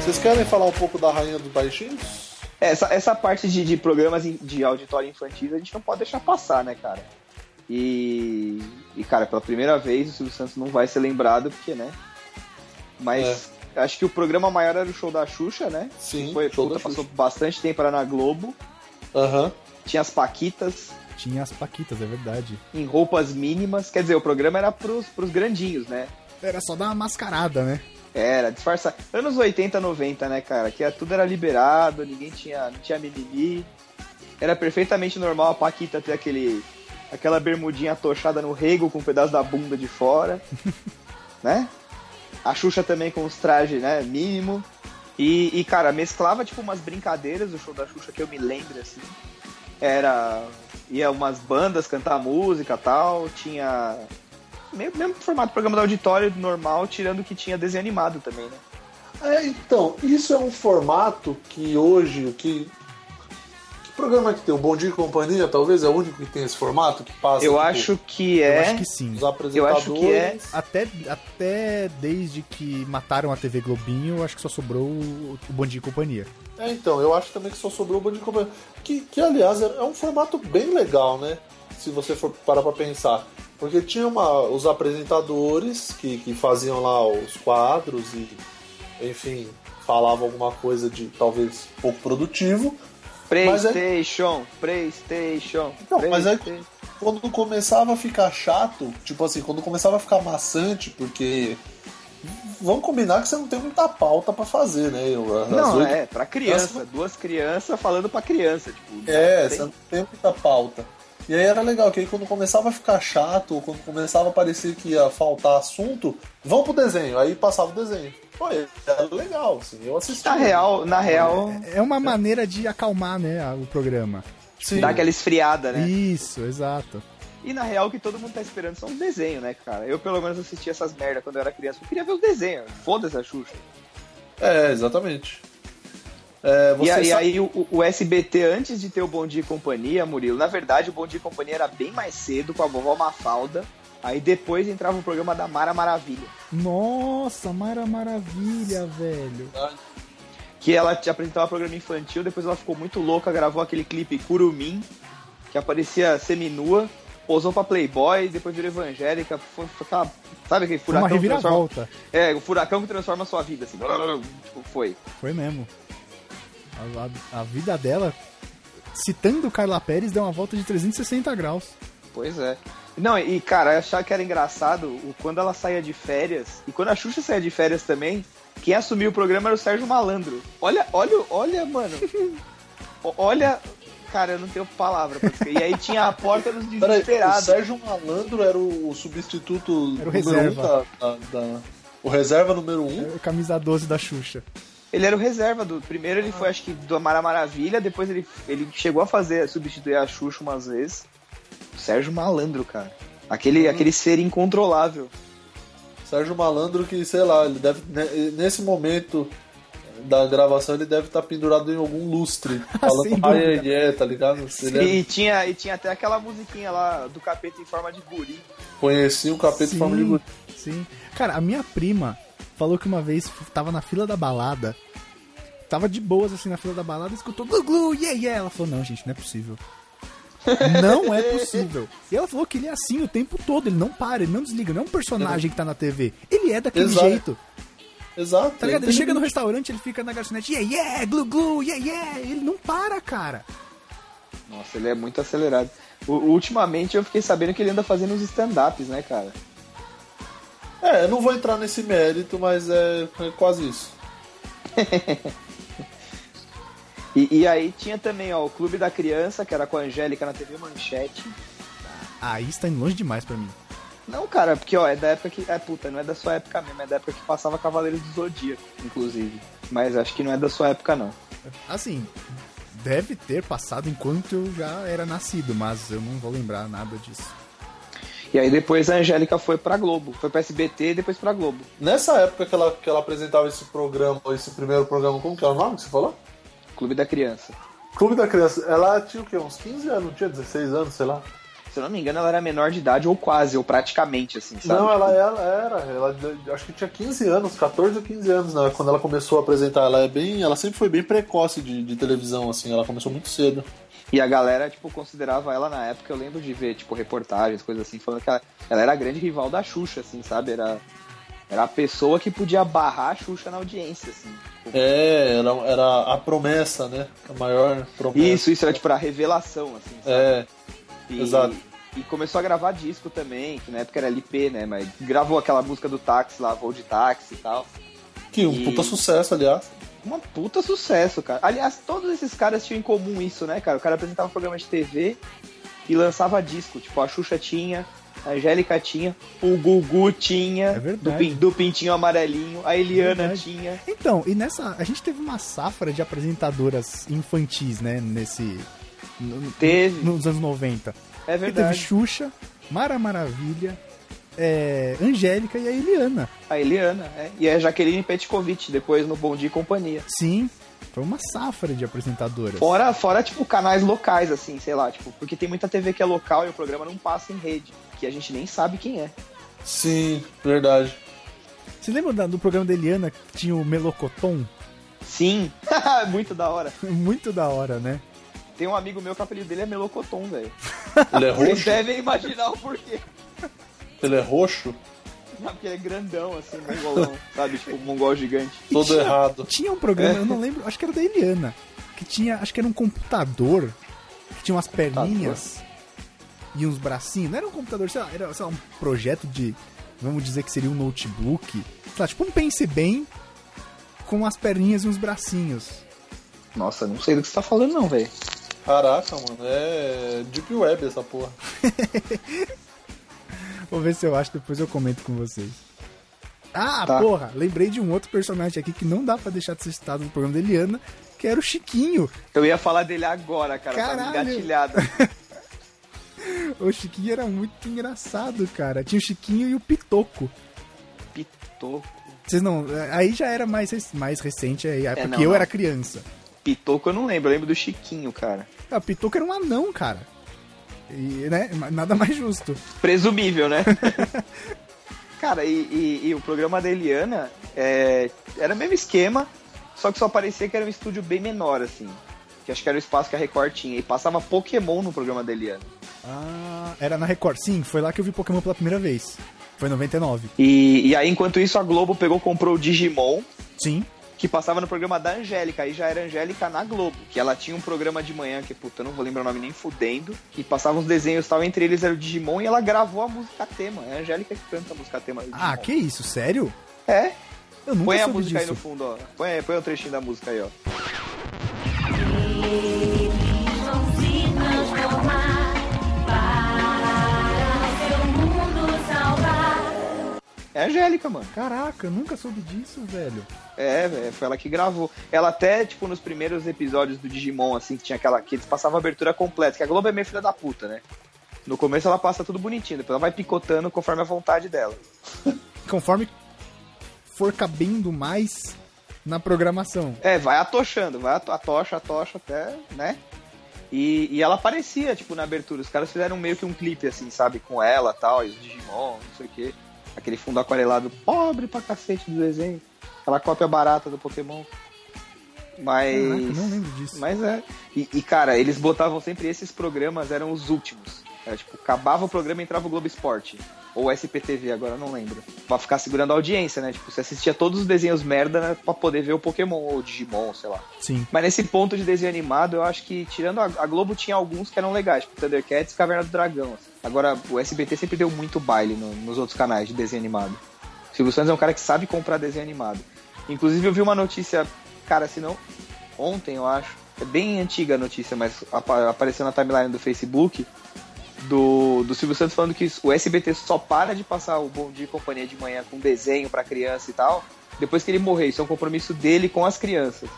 Vocês querem falar um pouco da Rainha dos Baixinhos? essa, essa parte de, de programas de auditório infantil a gente não pode deixar passar, né, cara? E, e, cara, pela primeira vez o Silvio Santos não vai ser lembrado, porque, né? Mas acho que o programa maior era o show da Xuxa, né? Sim, Foi, show puta, da Xuxa. passou bastante tempo era na Globo. Aham. Tinha as Paquitas Tinha as paquitas, é verdade. em roupas mínimas. Quer dizer, o programa era pros, pros grandinhos, né? Era só dar uma mascarada, né? Era, disfarçar. Anos 80, 90, né, cara? Que tudo era liberado, ninguém tinha, não tinha mimimi. Era perfeitamente normal a Paquita ter aquele, aquela bermudinha atochada no rego com um pedaço da bunda de fora, né? A Xuxa também com os trajes, né, mínimo. E, e, cara, mesclava, tipo, umas brincadeiras do show da Xuxa que eu me lembro, assim. Era... Ia umas bandas cantar música tal, tinha... Meio, mesmo formato programa de auditório normal, tirando que tinha desenho animado também, né? É, então, isso é um formato que hoje, que. Que programa que tem? O Bom Dia e Companhia, talvez é o único que tem esse formato que passa. Eu tipo, acho que Eu é... acho que sim. Os Eu apresentadores. acho que é. Até, até desde que mataram a TV Globinho, eu acho que só sobrou o, o Bom Dia e Companhia. É, então, eu acho também que só sobrou o Bom Dia e Companhia. Que, que aliás, é é um formato bem legal, né? Se você for parar pra pensar. Porque tinha uma, os apresentadores que, que faziam lá os quadros e, enfim, falavam alguma coisa de talvez pouco produtivo. Mas é- PlayStation, PlayStation. Não, mas aí- PlayStation. quando começava a ficar chato, tipo assim, quando começava a ficar maçante, porque vamos combinar que você não tem muita pauta pra fazer, né? Não, oito- é, pra criança. Duas crianças falando pra criança. Tipo, É, tem- você não tem muita pauta. E aí era legal, que aí quando começava a ficar chato, ou quando começava a parecer que ia faltar assunto, vamos pro desenho. Aí passava o desenho. Pô, era legal, assim, eu assisti. Na real, na real, É uma maneira de acalmar, né, o programa. Sim. dá aquela esfriada, né? Isso, exato. E na real, o que todo mundo tá esperando são os desenhos, né, cara? Eu, pelo menos, assistia essas merda quando eu era criança. Eu queria ver os desenhos. Foda-se a Xuxa. É, exatamente. É, E, aí, aí o, o SBT, antes de ter o Bom Dia e Companhia, Murilo, na verdade, o Bom Dia e Companhia era bem mais cedo, com a vovó Mafalda. Aí depois entrava o programa da Mara Maravilha. Nossa, Mara Maravilha, velho. que ela te apresentava programa infantil, depois ela ficou muito louca, gravou aquele clipe Curumim, que aparecia seminua, posou pra Playboy, depois virou evangélica, foi, foi aquela, sabe aquele Foi uma furacão que transforma, reviravolta. É, o furacão que transforma a sua vida, assim, foi. Foi mesmo. A, a- a vida dela, citando Carla Pérez, deu uma volta de 360 graus. Pois é. Não, e cara, eu achava que era engraçado o, quando ela saía de férias, e quando a Xuxa saía de férias também, quem assumiu o programa era o Sérgio Malandro. Olha, olha, olha, mano. O- olha. Cara, eu não tenho palavra pra descrever. E aí tinha a porta dos Peraí, o desesperados. Sérgio Malandro era o, o substituto Era o número reserva. um da, da- da- O reserva número um? É, Camisa 12 da Xuxa. Ele era o reserva do. Primeiro ele foi, acho que, do Mara Maravilha, depois ele, ele chegou a fazer, substituir a Xuxa umas vezes. Sérgio Malandro, cara. Aquele, aquele ser incontrolável. Sérgio Malandro que, sei lá, ele deve. ne- Nesse momento da gravação ele deve estar pendurado em algum lustre. Falando ai, ai, ai, tá ligado? É- E, tinha, e tinha até aquela musiquinha lá do capeta em forma de guri. conhecia o capeta em forma de guri. Sim. Cara, a minha prima falou que uma vez tava na fila da balada. Tava de boas assim na fila da balada e escutou glu glu, yeah, yeah. Ela falou: Não, gente, não é possível. Não é possível. E ela falou que ele é assim o tempo todo, ele não para, ele não desliga, não é um personagem que tá na TV. Ele é daquele Exato. jeito. Exato. Tá ligado? Ele chega no restaurante, ele fica na garçonete, yeah, yeah, glu glu, yeah, yeah. Ele não para, cara. Nossa, ele é muito acelerado. U- ultimamente eu fiquei sabendo que ele anda fazendo uns stand-ups, né, cara? É, eu não vou entrar nesse mérito, mas é, é quase isso. E, e aí tinha também, ó, o Clube da Criança, que era com a Angélica na TV Manchete. Aí está indo longe demais pra mim. Não, cara, porque, ó, é da época que. É puta, não é da sua época mesmo, é da época que passava Cavaleiros do Zodíaco, inclusive. Mas acho que não é da sua época, não. Assim, deve ter passado enquanto eu já era nascido, mas eu não vou lembrar nada disso. E aí depois a Angélica foi pra Globo. Foi pra SBT e depois pra Globo. Nessa época que ela, que ela apresentava esse programa, esse primeiro programa, como que é o nome que você falou? Clube da Criança. Clube da Criança. Ela tinha o quê? Uns 15 anos, não tinha 16 anos, sei lá. Se eu não me engano, ela era menor de idade, ou quase, ou praticamente, assim, sabe? Não, ela, ela era. Ela, acho que tinha 15 anos, 14 ou 15 anos, né? Quando ela começou a apresentar. Ela é bem. Ela sempre foi bem precoce de, de televisão, assim. Ela começou muito cedo. E a galera, tipo, considerava ela na época, eu lembro de ver, tipo, reportagens, coisas assim, falando que ela, ela era a grande rival da Xuxa, assim, sabe? Era. Era a pessoa que podia barrar a Xuxa na audiência, assim. Tipo, É, era, era a promessa, né? A maior promessa. Isso, isso era tipo a revelação, assim. sabe? É, E, exato. E começou a gravar disco também, que na época era LP, né? Mas gravou aquela música do táxi lá, voo de táxi e tal. que um E- puta sucesso, aliás. Uma puta sucesso, cara. Aliás, todos esses caras tinham em comum isso, né, cara? O cara apresentava um programa de TV e lançava disco. Tipo, a Xuxa tinha, a Angélica tinha, o Gugu tinha, É verdade. do, pin- do pintinho amarelinho, a Eliana Verdade. tinha. Então, e nessa. A gente teve uma safra de apresentadoras infantis, né? Nesse. no- Teve. Nos anos 90. É E teve verdade. Xuxa, Mara Maravilha, é, Angélica e a Eliana. A Eliana, é. E a Jaqueline Petkovic, depois no Bom Dia e Companhia. Sim, foi uma safra de apresentadoras. Fora, fora, tipo, canais locais, assim, sei lá, tipo, porque tem muita TV que é local e o programa não passa em rede, que a gente nem sabe quem é. Sim, verdade. Você lembra da- do programa da Eliana que tinha o Melocoton? Sim, muito da hora. Muito da hora, né? Tem um amigo meu que o apelido dele é Melocoton, velho. Ele é Vocês devem imaginar o porquê. Ele é roxo? Não, porque ele é grandão, assim, mongolão, sabe? Tipo, um mongol gigante. E Todo tinha- errado. Tinha um programa, É. eu não lembro, acho que era da Eliana, que tinha, acho que era um computador, que tinha umas perninhas e uns bracinhos. Não era um computador, sei lá, era sei lá, um projeto de, vamos dizer que seria um notebook. Sei lá, tipo um Pense Bem com as perninhas e uns bracinhos. Nossa, não sei do que você tá falando, não, velho. Caraca, mano, é Deep Web essa porra. Vou ver se eu acho, depois eu comento com vocês. Ah, Tá. porra, lembrei de um outro personagem aqui que não dá pra deixar de ser citado no programa da Eliana, que era o Chiquinho. Eu ia falar dele agora, cara, tava Caralho. engatilhado. O Chiquinho era muito engraçado, cara. Tinha o Chiquinho e o Pitoco. Pitoco. Vocês não. Aí já era mais, mais recente, aí, porque não, eu não. era criança. Pitoco eu não lembro, eu lembro do Chiquinho, cara. Ah, o Pitoco era um anão, cara. E, né? Nada mais justo. Presumível, né? cara, e, e- e o programa da Eliana é, era o mesmo esquema, só que só parecia que era um estúdio bem menor, assim. Que acho que era o espaço que a Record tinha. E passava Pokémon no programa da Eliana. Ah, era na Record. Sim, foi lá que eu vi Pokémon pela primeira vez. Foi em 99. E, e aí, enquanto isso, a Globo pegou comprou o Digimon, Sim. Que passava no programa da Angélica, aí já era Angélica na Globo, que ela tinha um programa de manhã, que puta, eu não vou lembrar o nome nem fudendo, que passava uns desenhos e tal, entre eles era o Digimon, e ela gravou a música tema, é a Angélica que canta a música tema. Ah, que isso? Sério? É, Eu nunca põe a música aí disso. no fundo, ó, põe, põe um trechinho da música aí, ó. É a Angélica, mano. Caraca, eu nunca soube disso, velho. É, velho, foi ela que gravou. Ela até, tipo, nos primeiros episódios do Digimon, assim, que tinha aquela. que eles passavam a abertura completa, que a Globo é meio filha da puta, né? No começo ela passa tudo bonitinho, depois ela vai picotando conforme a vontade dela. Conforme for cabendo mais na programação. É, vai atochando, vai ato- atocha, atocha até, né? E, e ela aparecia, tipo, na abertura. Os caras fizeram meio que um clipe, assim, sabe? Com ela tal, e os Digimon, não sei o quê. Aquele fundo aquarelado pobre pra cacete do desenho. Aquela cópia barata do Pokémon. Mas. Caraca, não lembro disso. Mas é. E, e, cara, eles botavam sempre esses programas, eram os últimos. Era tipo, acabava o programa e entrava o Globo Esporte. Ou SPTV, agora não lembro. Pra ficar segurando a audiência, né? Tipo, você assistia todos os desenhos merda né, pra poder ver o Pokémon ou o Digimon, sei lá. Sim. Mas nesse ponto de desenho animado, eu acho que, tirando a, a Globo, tinha alguns que eram legais, tipo Thundercats e Caverna do Dragão. assim. Agora, o SBT sempre deu muito baile no- nos outros canais de desenho animado. O Silvio Santos é um cara que sabe comprar desenho animado. Inclusive, eu vi uma notícia, cara, se não, ontem, eu acho. É bem antiga a notícia, mas apa- apareceu na timeline do Facebook. Do, do Silvio Santos falando que o SBT só para de passar o Bom Dia e Companhia de manhã com desenho pra criança e tal, depois que ele morrer. Isso é um compromisso dele com as crianças.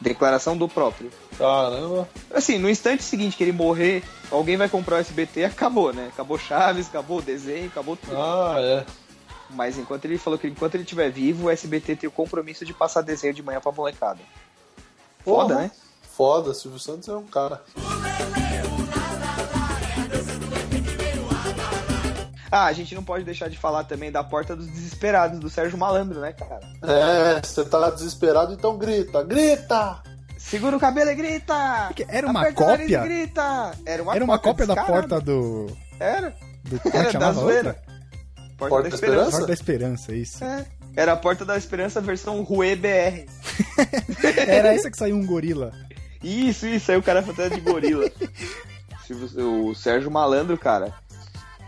Declaração do próprio. Caramba. Assim, no instante seguinte que ele morrer, alguém vai comprar o SBT e acabou, né? Acabou Chaves, acabou o desenho, acabou tudo. Ah, é. Mas enquanto ele falou que enquanto ele estiver vivo, o SBT tem o compromisso de passar desenho de manhã pra molecada. Foda, Porra. né? Foda, Silvio Santos é um cara. Ah, a gente não pode deixar de falar também da Porta dos Desesperados, do Sérgio Malandro, né, cara? É, você tá desesperado, então grita, grita! Segura o cabelo e grita! Era uma Aperta o nariz cópia? E grita! Era uma Era uma cópia da descarada. porta do. Era. do como é Era que da chamava a zoeira. Porta, Porta da da Esperança. Porta da Esperança, isso. É. Era a Porta da Esperança versão Rue BR. Era essa que saiu um gorila. Isso, isso, aí o cara fantasia de gorila. O Sérgio Malandro, cara.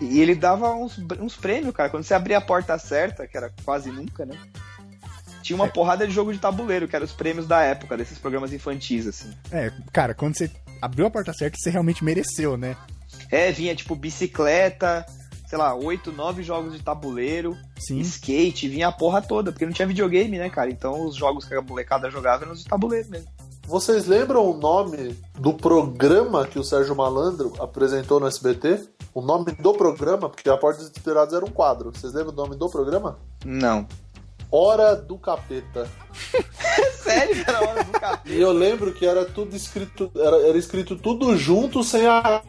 E ele dava uns, uns prêmios, cara. Quando você abria a porta certa, que era quase nunca, né? Tinha uma porrada de jogo de tabuleiro, que eram os prêmios da época, desses programas infantis, assim. É, cara, quando você abriu a porta certa, você realmente mereceu, né? É, vinha tipo bicicleta, sei lá, oito, nove jogos de tabuleiro, Sim. skate, vinha a porra toda, porque não tinha videogame, né, cara? Então os jogos que a molecada jogava eram os de tabuleiro mesmo. Vocês lembram o nome do programa que o Sérgio Malandro apresentou no SBT? O nome do programa, porque a Porta dos Inspirados era um quadro. Vocês lembram do nome do programa? Não. Hora do Capeta. Sério, cara, hora do capeta. E eu lembro que era tudo escrito, era, era escrito tudo junto sem H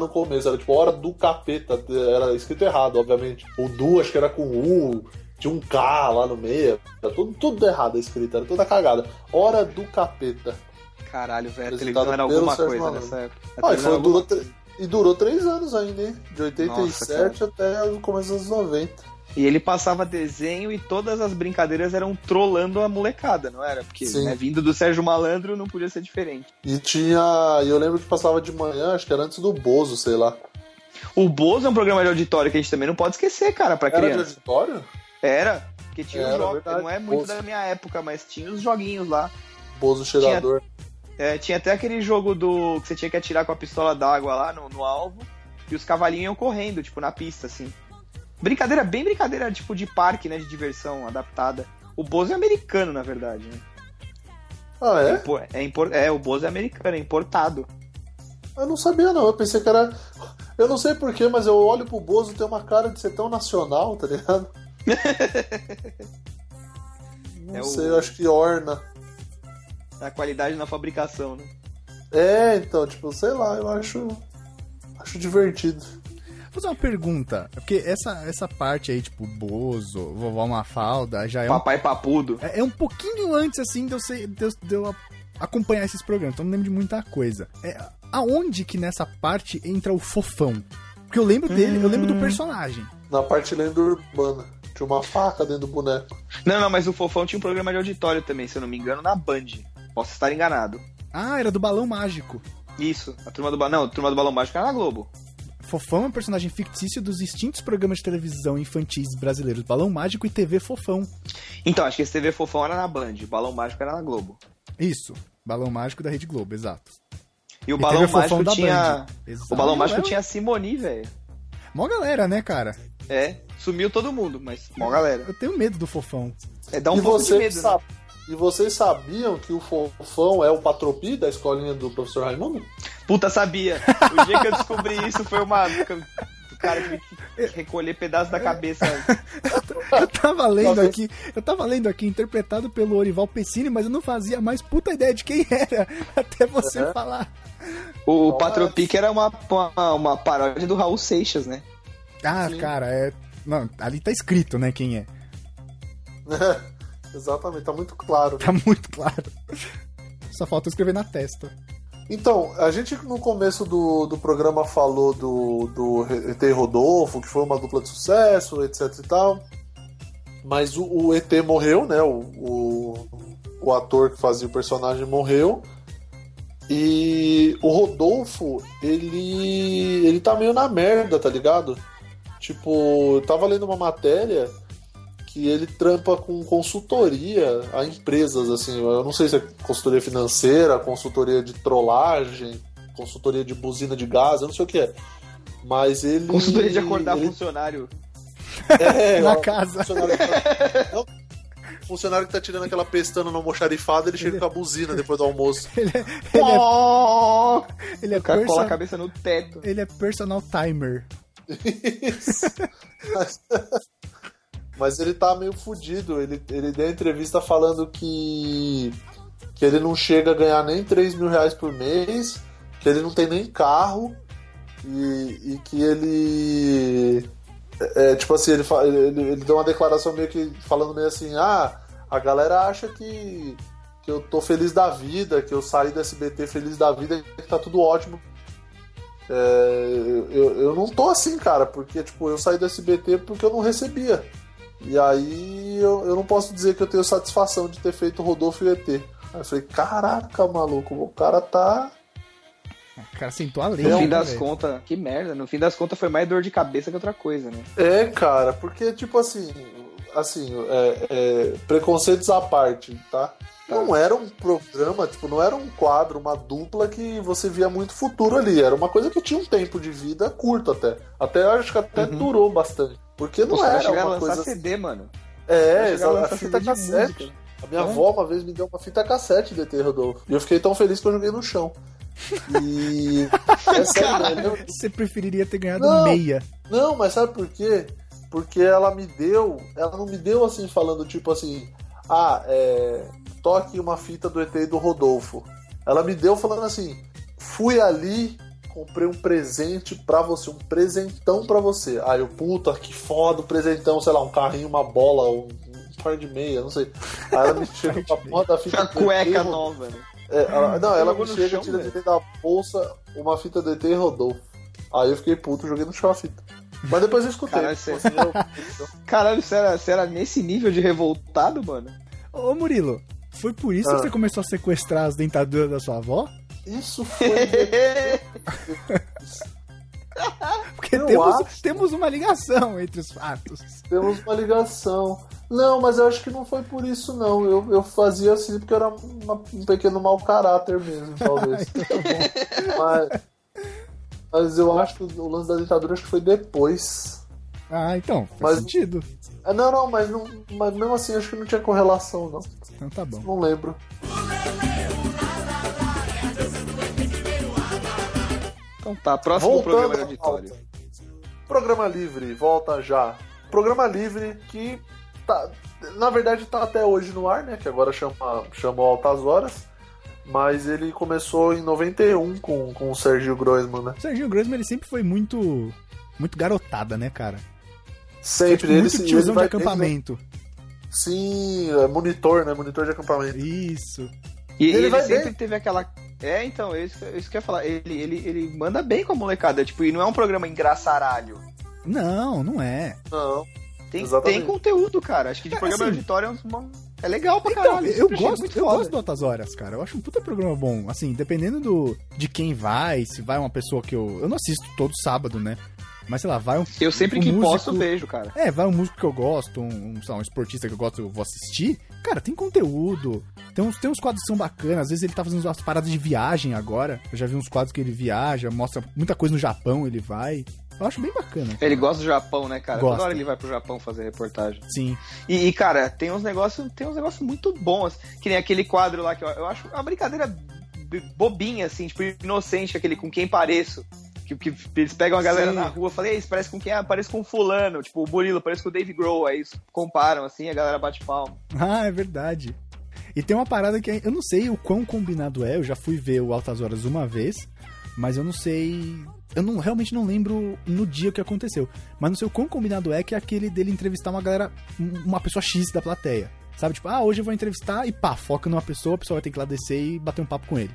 no começo. Era tipo Hora do Capeta. Era escrito errado, obviamente. O do acho que era com U, tinha um K lá no meio. Era tudo, tudo errado escrito, era toda cagada. Hora do Capeta. Caralho, velho, a televisão era alguma Sérgio coisa Malandro. nessa época. A Ah, e, foi, era durou, alguma- tre- e durou três anos ainda, hein? De Nossa, 87 até o começo dos anos 90. E ele passava desenho e todas as brincadeiras eram trollando a molecada, não era? Porque, né, vindo do Sérgio Malandro, não podia ser diferente. E tinha. E eu lembro que passava de manhã, acho que era antes do Bozo, sei lá. O Bozo é um programa de auditório que a gente também não pode esquecer, cara, pra Era de criança. auditório? Era, porque tinha os jogos. verdade. Não é muito Bozo. da minha época, mas tinha os joguinhos lá. Bozo cheirador. É, tinha até aquele jogo do que você tinha que atirar com a pistola d'água lá no, no alvo e os cavalinhos iam correndo, tipo, na pista, assim. Brincadeira, bem brincadeira, tipo, de parque, né, de diversão adaptada. O Bozo é americano, na verdade, né? Ah, é? É, impor- é, o Bozo é americano, é importado. Eu não sabia, não. Eu pensei que era. Eu não sei porquê, mas eu olho pro Bozo tem uma cara de ser tão nacional, tá ligado? Não É o- sei, eu acho que orna. A qualidade na fabricação, né? É, então, tipo, sei lá, eu acho. Acho divertido. Vou fazer uma pergunta. Porque essa, essa parte aí, tipo, Bozo, Vovó Mafalda, já é um, Papai Papudo. é é um pouquinho antes, assim, de eu, ser, de eu, de eu acompanhar esses programas. Então não lembro de muita coisa. É, aonde que nessa parte entra o fofão? Porque eu lembro dele, eu lembro do personagem. Na parte lenda urbana. Tinha uma faca dentro do boneco. Não, não, mas o Fofão tinha um programa de auditório também, se eu não me engano, na Band. Posso estar enganado. Ah, era do Balão Mágico. Isso, a turma do Balão. Não, a turma do Balão Mágico era na Globo. Fofão é um personagem fictício dos extintos programas de televisão infantis brasileiros Balão Mágico e TV Fofão. Então, acho que esse TV Fofão era na Band, o Balão Mágico era na Globo. Isso, Balão Mágico da Rede Globo, exato. E o E Balão Mágico da tinha. O Balão Mágico tinha Simoni, velho. Mó galera, né, cara? É, sumiu todo mundo, mas mó galera. Eu tenho medo do Fofão. É, dá um e, pouco de vocês medo, né? sab- e vocês sabiam que o Fofão é o patropi da escolinha do professor Raimundo? Puta, sabia. O dia que eu descobri isso foi uma. O cara teve que recolher pedaços da cabeça. Eu tava lendo aqui, eu tava lendo aqui, interpretado pelo Orival Pessini, mas eu não fazia mais puta ideia de quem era, até você Uhum. falar. O. Patropic era uma, uma, uma paródia do Raul Seixas, né? Ah, Sim. cara, é. Não, ali tá escrito, né, quem é. Exatamente, tá muito claro. Tá muito claro. Só falta escrever na testa. Então, a gente no começo do, do programa falou do, do ET Rodolfo, que foi uma dupla de sucesso, etc e tal. Mas o, o ET morreu, né? O, o, o ator que fazia o personagem morreu. E o Rodolfo, ele. ele tá meio na merda, tá ligado? Tipo, eu tava lendo uma matéria que ele trampa com consultoria a empresas, assim, eu não sei se é consultoria financeira, consultoria de trollagem, consultoria de buzina de gás, eu não sei o que é. Mas ele. Consultoria de acordar ele, funcionário. é, Na ó, casa. Funcionário que, tá, não, funcionário que tá tirando aquela pestana no almoxarifado, ele chega com a buzina depois do almoço. Ele é, ele é, Oh! ele é O cara cola a perso- cabeça no teto. ele é personal timer. Isso. Mas, ele tá meio fudido. Ele, ele deu entrevista falando que, que ele não chega a ganhar nem 3 mil reais por mês, que ele não tem nem carro e, e que ele. É, tipo assim, ele, ele, ele deu uma declaração meio que falando meio assim: ah, a galera acha que, que eu tô feliz da vida, que eu saí do SBT feliz da vida, que tá tudo ótimo É, eu, eu não tô assim, cara, porque tipo, eu saí do SBT porque eu não recebia. E aí eu, eu não posso dizer que eu tenho satisfação de ter feito o Rodolfo e o ET. Aí eu falei, caraca, maluco, o cara tá. O cara sentou a lei. No fim das contas, que merda, no fim das contas foi mais dor de cabeça que outra coisa, né? É, cara, porque, tipo assim, assim, é, é, preconceitos à parte, tá? Não era um programa, tipo, não era um quadro, uma dupla que você via muito futuro ali. Era uma coisa que tinha um tempo de vida curto até. Até acho que até durou bastante. Porque não Os caras era a uma coisa. CD, mano. É, a exato. A fita de cassete. música. A minha É. avó uma vez me deu uma fita cassete de ET Rodolfo. E eu fiquei tão feliz que eu joguei no chão. E. é sério, eu lembro- Você preferiria ter ganhado Não. meia. Não, mas sabe por quê? Porque ela me deu. Ela não me deu assim, falando tipo assim. Ah, é. Toque uma fita do ET e do Rodolfo. Ela me deu falando assim. Fui ali, comprei um presente pra você, um presentão pra você. Aí eu, puta, que foda o presentão, sei lá, um carrinho, uma bola, um, um par de meia, não sei. Aí ela me chega com a porra da fita Uma do ET e cueca Rodolfo. nova, né? É, ela- não, ela me chega, chão, tira de dentro da bolsa uma fita do ET e Rodolfo. Aí eu fiquei puto, joguei no chão a fita. Mas depois eu escutei. Caralho, você- eu- Caralho, você era, você era nesse nível de revoltado, mano? Ô, Murilo, foi por isso Ah. que você começou a sequestrar as dentaduras da sua avó? Isso foi. Porque temos, acho. temos uma ligação entre os fatos. Temos uma ligação. Não, mas eu acho que não foi por isso, não. Eu, eu fazia assim porque eu era uma- um pequeno mau caráter mesmo, talvez. mas, mas eu acho que o lance da ditadura acho que foi depois. Ah, então, faz Mas- sentido. Ah, Não, não, mas, não, mas mesmo assim acho que não tinha correlação, não. Então tá bom. Não lembro. Então tá, próximo Voltando programa de auditório. Programa Livre, volta já. Programa Livre que tá, na verdade tá até hoje no ar, né? Que agora chama, chamou Altas Horas. Mas ele começou em 91 com, com o Sergio Groisman, né? O Serginho Grossman, ele sempre foi muito. Muito garotada, né, cara? Foi, Sempre tipo, ele, muito se- tiozão ele de vai- acampamento. ele- sim, é monitor, né? Monitor de acampamento. Isso. E Ele ele, vai sempre bem. teve aquela. É, então, é isso, isso que eu ia falar. Ele, ele, ele manda bem com a molecada. Tipo, e não é um programa engraçaralho. Não, não é. Não. Tem, Exatamente. tem conteúdo, cara. Acho que de É, programa assim, de auditório é, um- é legal pra Então, caralho. eu sempre achei gosto, muito eu gosto do Altas Horas, cara. Eu acho um puta programa bom. Assim, dependendo do de quem vai, se vai uma pessoa que eu. Eu não assisto todo sábado, né? Mas sei lá, vai um. Eu sempre um que músico- posso, vejo, cara. É, vai um músico que eu gosto, um, um, sei lá, um esportista que eu gosto, eu vou assistir. Cara, tem conteúdo. Tem uns, tem uns quadros que são bacanas. Às vezes ele tá fazendo umas paradas de viagem agora. Eu já vi uns quadros que ele viaja, mostra muita coisa no Japão, ele vai. Eu acho bem bacana. Ele gosta do Japão, né, cara? Gosta. Toda hora ele vai pro Japão fazer reportagem. Sim. E, e, cara, tem uns negócios, tem uns negócios muito bons. Que nem aquele quadro lá que eu, eu acho uma brincadeira bobinha, assim, tipo, inocente, aquele com quem pareço. Que, que eles pegam a galera Sim. na rua e falam, "Ei, isso parece com quem? Ah, parece com fulano. Tipo, o Murilo parece com o Dave Grohl. Aí eles comparam, assim, a galera bate palma. Ah, é verdade. E tem uma parada que eu não sei o quão combinado é. Eu já fui ver o Altas Horas uma vez, mas eu não sei. Eu não, realmente não lembro no dia o que aconteceu. Mas não sei o quão combinado é que é aquele dele entrevistar uma galera, um- uma pessoa X da plateia. Sabe, tipo, ah, hoje eu vou entrevistar e pá, foca numa pessoa, a pessoa vai ter que ir lá descer e bater um papo com ele.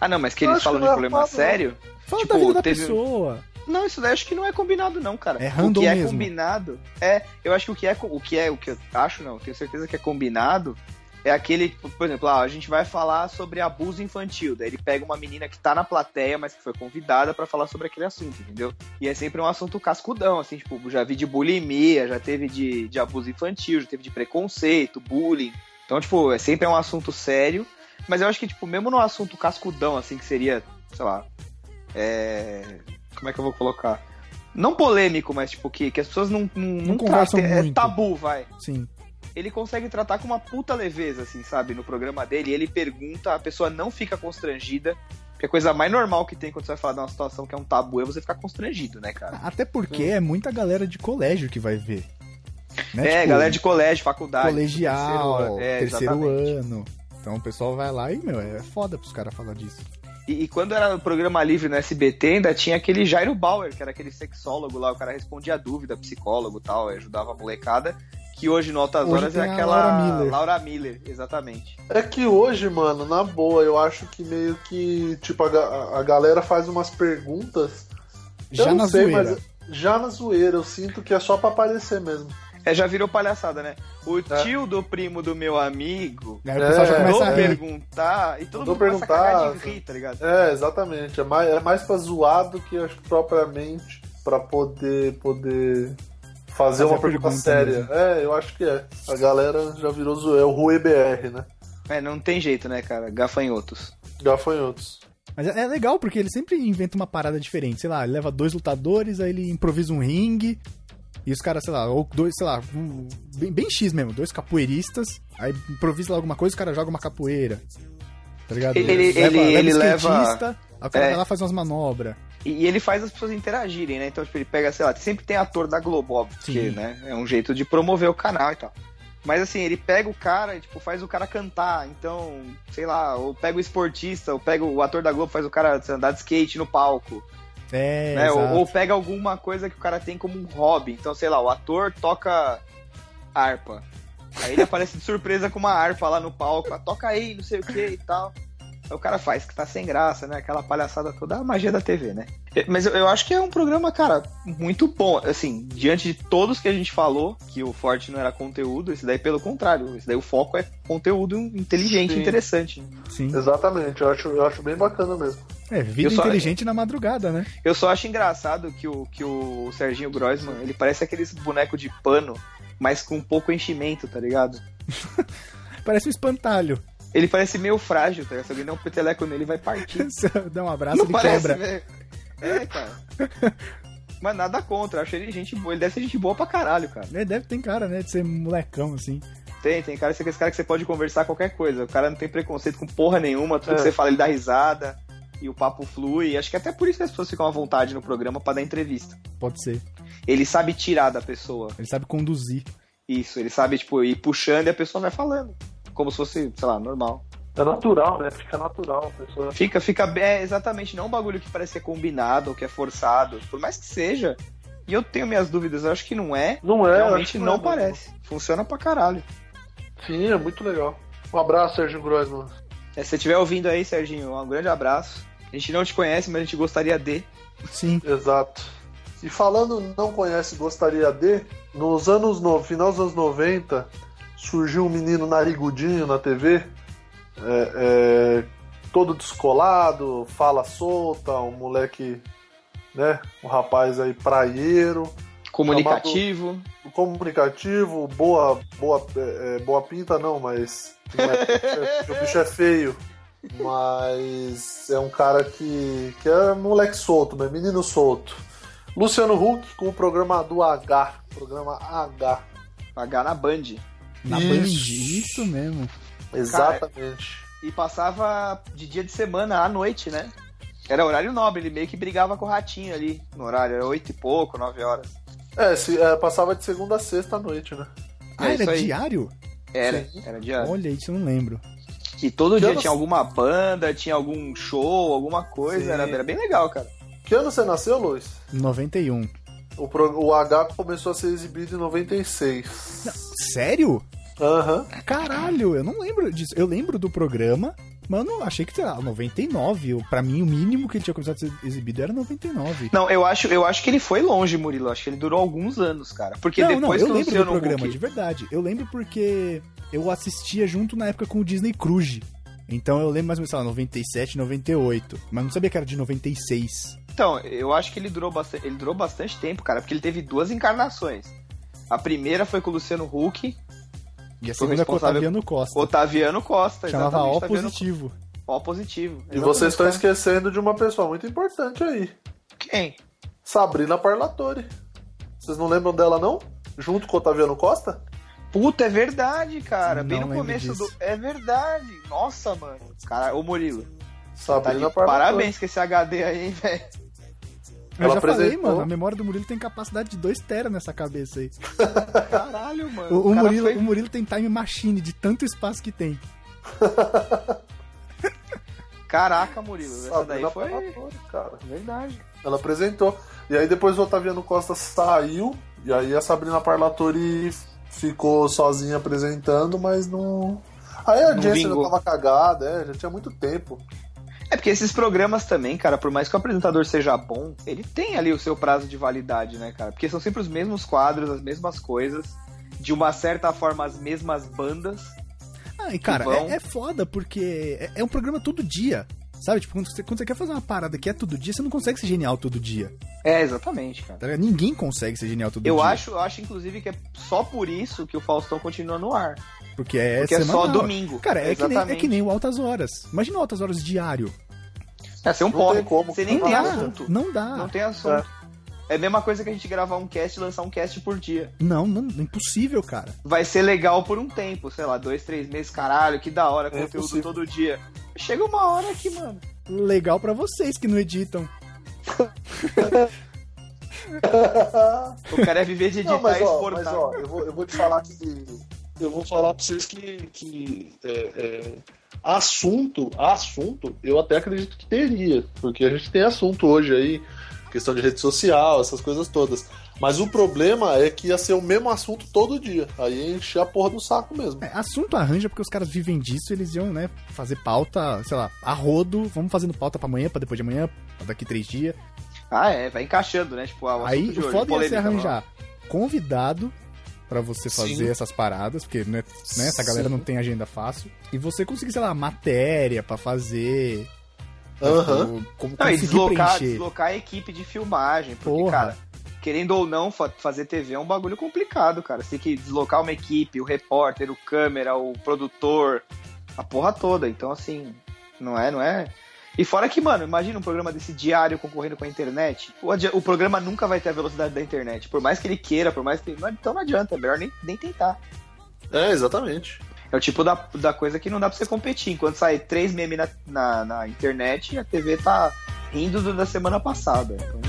Ah, não, mas que eles falam de não é problema sério. Fala Tipo, da vida da teve- pessoa. Não, isso daí acho que não é combinado, não, cara. É random o que é mesmo. combinado. É, eu acho que o que é o que é o que eu acho, não, tenho certeza que é combinado. É aquele, tipo, por exemplo, ah, a gente vai falar sobre abuso infantil. Daí ele pega uma menina que tá na plateia, mas que foi convidada pra falar sobre aquele assunto, entendeu? E é sempre um assunto cascudão, assim, tipo, já vi de bulimia, já teve de, de abuso infantil, já teve de preconceito, bullying. Então, tipo, é sempre um assunto sério. Mas eu acho que, tipo, mesmo num assunto cascudão, assim, que seria, sei lá, é... Como é que eu vou colocar? Não polêmico, mas, tipo, que, que as pessoas não, não, não conversam tratem- É muito. tabu, vai Sim. Ele consegue tratar com uma puta leveza, assim, sabe, no programa dele. Ele pergunta, a pessoa não fica constrangida. Porque a coisa mais normal que tem quando você vai falar de uma situação que é um tabu é você ficar constrangido, né, cara? Até porque é muita galera de colégio que vai ver. Né? é, Tipo, galera de colégio, faculdade. colegial, terceiro, é, terceiro ano. Então o pessoal vai lá e, meu, é foda pros caras falar disso. E, e quando era o programa livre no SBT, ainda tinha aquele Jairo Bauer, que era aquele sexólogo lá, o cara respondia a dúvida, psicólogo e tal, ajudava a molecada. Que hoje no Altas Hoje Horas é aquela. Laura Miller. Laura Miller, exatamente. É que hoje, mano, na boa, eu acho que meio que, tipo, a, a galera faz umas perguntas. Já não na sei, zoeira. mas já na zoeira, eu sinto que é só pra aparecer mesmo. É, já virou palhaçada, né? O É. tio do primo do meu amigo Aí o pessoal já É, começa a perguntar e todo mundo começa a cagar de perguntar. rir, tá ligado? É, exatamente. É mais, é mais pra zoar do que acho que propriamente pra poder, poder fazer Fazer uma a pergunta pergunta séria. mesmo. É, eu acho que é. A galera já virou zoeira. É o Rui BR, né? É, não tem jeito, né, cara? Gafanhotos. Gafanhotos. Mas é é legal, porque ele sempre inventa uma parada diferente. Sei lá, ele leva dois lutadores, aí ele improvisa um ringue. E os caras, sei lá, ou dois, sei lá, um- bem, bem X mesmo, dois capoeiristas. Aí improvisa lá alguma coisa, o cara joga uma capoeira. Tá ligado? Ele- ele- ele leva- skatista, aí o cara É. vai lá e faz umas manobras. E, ele faz as pessoas interagirem, né? Então, tipo, ele pega, sei lá, sempre tem ator da Globo, óbvio, porque, né? É um jeito de promover o canal e tal. Mas assim, ele pega o cara e, tipo, faz o cara cantar. Então, sei lá, ou pega o esportista, ou pega o ator da Globo, faz o cara andar de skate no palco. É, né? Ou, ou pega alguma coisa que o cara tem como um hobby. Então, sei lá, o ator toca harpa. Aí ele aparece de surpresa com uma harpa lá no palco. Ah, toca aí, não sei o que e tal. Aí o cara faz que tá sem graça, né? Aquela palhaçada toda, a magia da TV, né? É, Mas eu, eu acho que é um programa, cara, muito bom. Assim, diante de todos que a gente falou, que o forte não era conteúdo, esse daí pelo contrário. Esse daí o foco é conteúdo inteligente, Sim. interessante. Sim. Exatamente, eu acho, eu acho bem bacana mesmo. É, vida só- inteligente na madrugada, né? Eu só acho engraçado que o, que o Serginho Groisman, ele parece aqueles bonecos de pano, mas com pouco enchimento, tá ligado? Parece um espantalho. Ele parece meio frágil, tá ligado? Se alguém der um peteleco nele, vai partir. Dá um abraço, Não ele parece, quebra. É, cara. Mas nada contra, acho ele gente boa. Ele deve ser gente boa pra caralho, cara. Ele deve ter cara, né, de ser molecão, assim. Tem, tem cara, esse cara que você pode conversar qualquer coisa. O cara não tem preconceito com porra nenhuma, tudo É. que você fala ele dá risada. E o papo flui. Acho que até por isso que as pessoas ficam à vontade no programa pra dar entrevista. Pode ser. Ele sabe tirar da pessoa. Ele sabe conduzir. Isso, ele sabe, tipo, ir puxando e a pessoa vai falando. Como se fosse, sei lá, normal. É natural, né? Fica natural. A pessoa... Fica, fica bem, é, exatamente, não um bagulho que parece ser combinado ou que é forçado. Por mais que seja. E eu tenho minhas dúvidas, eu acho que não é. Não é, eu acho Realmente que não, é, parece. Funciona pra caralho. Sim, é muito legal. Um abraço, Sérgio Groisman. É, se você estiver ouvindo aí, Serginho, um grande abraço. A gente não te conhece, mas a gente gostaria de. Sim. Exato. E falando não conhece, gostaria de, nos anos no final dos anos 90, surgiu um menino narigudinho na TV, é, é, todo descolado, fala solta, um moleque, né, um rapaz aí praieiro, Comunicativo. comunicativo, boa, boa, é, é, boa pinta não, mas não é- o bicho é feio. Mas é um cara que, que é moleque solto, né? menino solto. Luciano Huck com o programa do H. Programa H. H na Band. Na Isso. Band, isso mesmo. Exatamente. E passava de dia de semana à noite, né? Era horário nobre, ele meio que brigava com o ratinho ali no horário, era oito e pouco, nove horas. É, se, é, passava de segunda a sexta à noite, né? Ah, É isso era aí. diário? Era, Sim. era diário. Olha, isso eu não lembro. E todo Que dia tinha alguma banda, tinha algum show, alguma coisa, era, era bem legal, cara. Que ano você nasceu, Luiz? 91. O, pro- o H começou a ser exibido em 96. Sério? Aham. Caralho, eu não lembro disso. Eu lembro do programa, mas eu não achei que, sei lá, 99. Eu- Pra mim, o mínimo que ele tinha começado a ser exibido era 99. Não, eu acho, eu acho que ele foi longe, Murilo. Eu Acho que ele durou alguns anos, cara. Porque não, não, depois eu que o lembro do programa, Huck- de verdade. Eu lembro porque eu assistia junto na época com o Disney Cruise. Então eu lembro mais ou menos, sei lá, 97, 98. Mas não sabia que era de 96. Então, eu acho que ele durou bastante, ele durou bastante tempo, cara, porque ele teve duas encarnações. A primeira foi com o Luciano Huck, E a Foi segunda com o responsável- Otaviano Costa. Otaviano Costa, Chamava exatamente, O positivo. O positivo. E vocês estão Exatamente, esquecendo de uma pessoa muito importante aí. Quem? Sabrina Parlatore. Vocês não lembram dela, não? Junto com o Otaviano Costa? Puta, é verdade, cara. Bem Não no lembro começo disso. do. É verdade. Nossa, mano. Cara, ô Murilo. Tá Sabrina de Parlatore. parabéns com esse HD aí, hein, velho. Eu Ela já falei, apresentou- mano, a memória do Murilo tem capacidade de 2 tera nessa cabeça aí. Caralho, mano. O, o cara Murilo, foi- o Murilo tem time machine de tanto espaço que tem. Caraca, Murilo. Essa daí Sabrina foi. Parlatore, cara. Verdade. Ela apresentou. E aí depois o Otaviano Costa saiu. E aí a Sabrina Parlatore ficou sozinha apresentando, mas não. Aí a audiência já tava cagada, é, já tinha muito tempo. É porque esses programas também, cara, por mais que o apresentador seja bom, ele tem ali o seu prazo de validade, né, cara? Porque são sempre os mesmos quadros, as mesmas coisas, de uma certa forma as mesmas bandas. Ah, e cara, vão. é, é foda porque é, é um programa todo dia. Sabe? Tipo, quando você, quando você quer fazer uma parada que é todo dia, você não consegue ser genial todo dia. É, exatamente, cara. Tá? Ninguém consegue ser genial todo Eu dia. acho, eu acho, inclusive, que é só por isso que o Faustão continua no ar. Porque é, Porque é só domingo. Cara, é que, nem, é que nem o Altas Horas. Imagina o Altas Horas diário. É, Não pode. tem como. Você nem não tem dá, assunto. Não dá. Não tem assunto. É. a mesma coisa que a gente gravar um cast e lançar um cast por dia. Não, não, impossível, cara. Vai ser legal por um tempo, sei lá, dois, três meses, caralho, que da hora, É conteúdo possível. todo dia. Chega uma hora que, mano. Legal pra vocês que não editam. O cara é viver de editar Não, mas e ó, exportar. mas ó, eu vou, eu vou te falar que. Eu vou falar pra vocês que. que é, é, assunto, assunto, eu até acredito que teria. Porque a gente tem assunto hoje aí, questão de rede social, essas coisas todas. Mas o problema é que ia ser o mesmo assunto todo dia. Aí ia encher a porra do saco mesmo. É, assunto arranja porque os caras vivem disso, eles iam, né, fazer pauta, sei lá, a rodo, vamos fazendo pauta pra amanhã, pra depois de amanhã, pra daqui três dias. Ah, é, vai encaixando, né? Tipo, o Aí o hoje, foda ia ser polêmica, arranjar convidado pra você Sim. fazer essas paradas, porque né, né, essa galera Sim. não tem agenda fácil. E você conseguir, sei lá, matéria pra fazer. Aham. tipo, como Não, e deslocar, preencher. deslocar a equipe de filmagem. Porque, Porra. cara, querendo ou não, fa- fazer TV é um bagulho complicado, cara. Você tem que deslocar uma equipe, o repórter, o câmera, o produtor, a porra toda. Então, assim, não é, não é. E fora que, mano, imagina um programa desse diário concorrendo com a internet. O, o programa nunca vai ter a velocidade da internet. Por mais que ele queira, por mais que. não- Então não adianta, é melhor nem, nem tentar. É, exatamente. É o tipo da, da coisa que não dá pra você competir. Enquanto sai três memes na, na, na internet, a TV tá rindo do da semana passada. Então,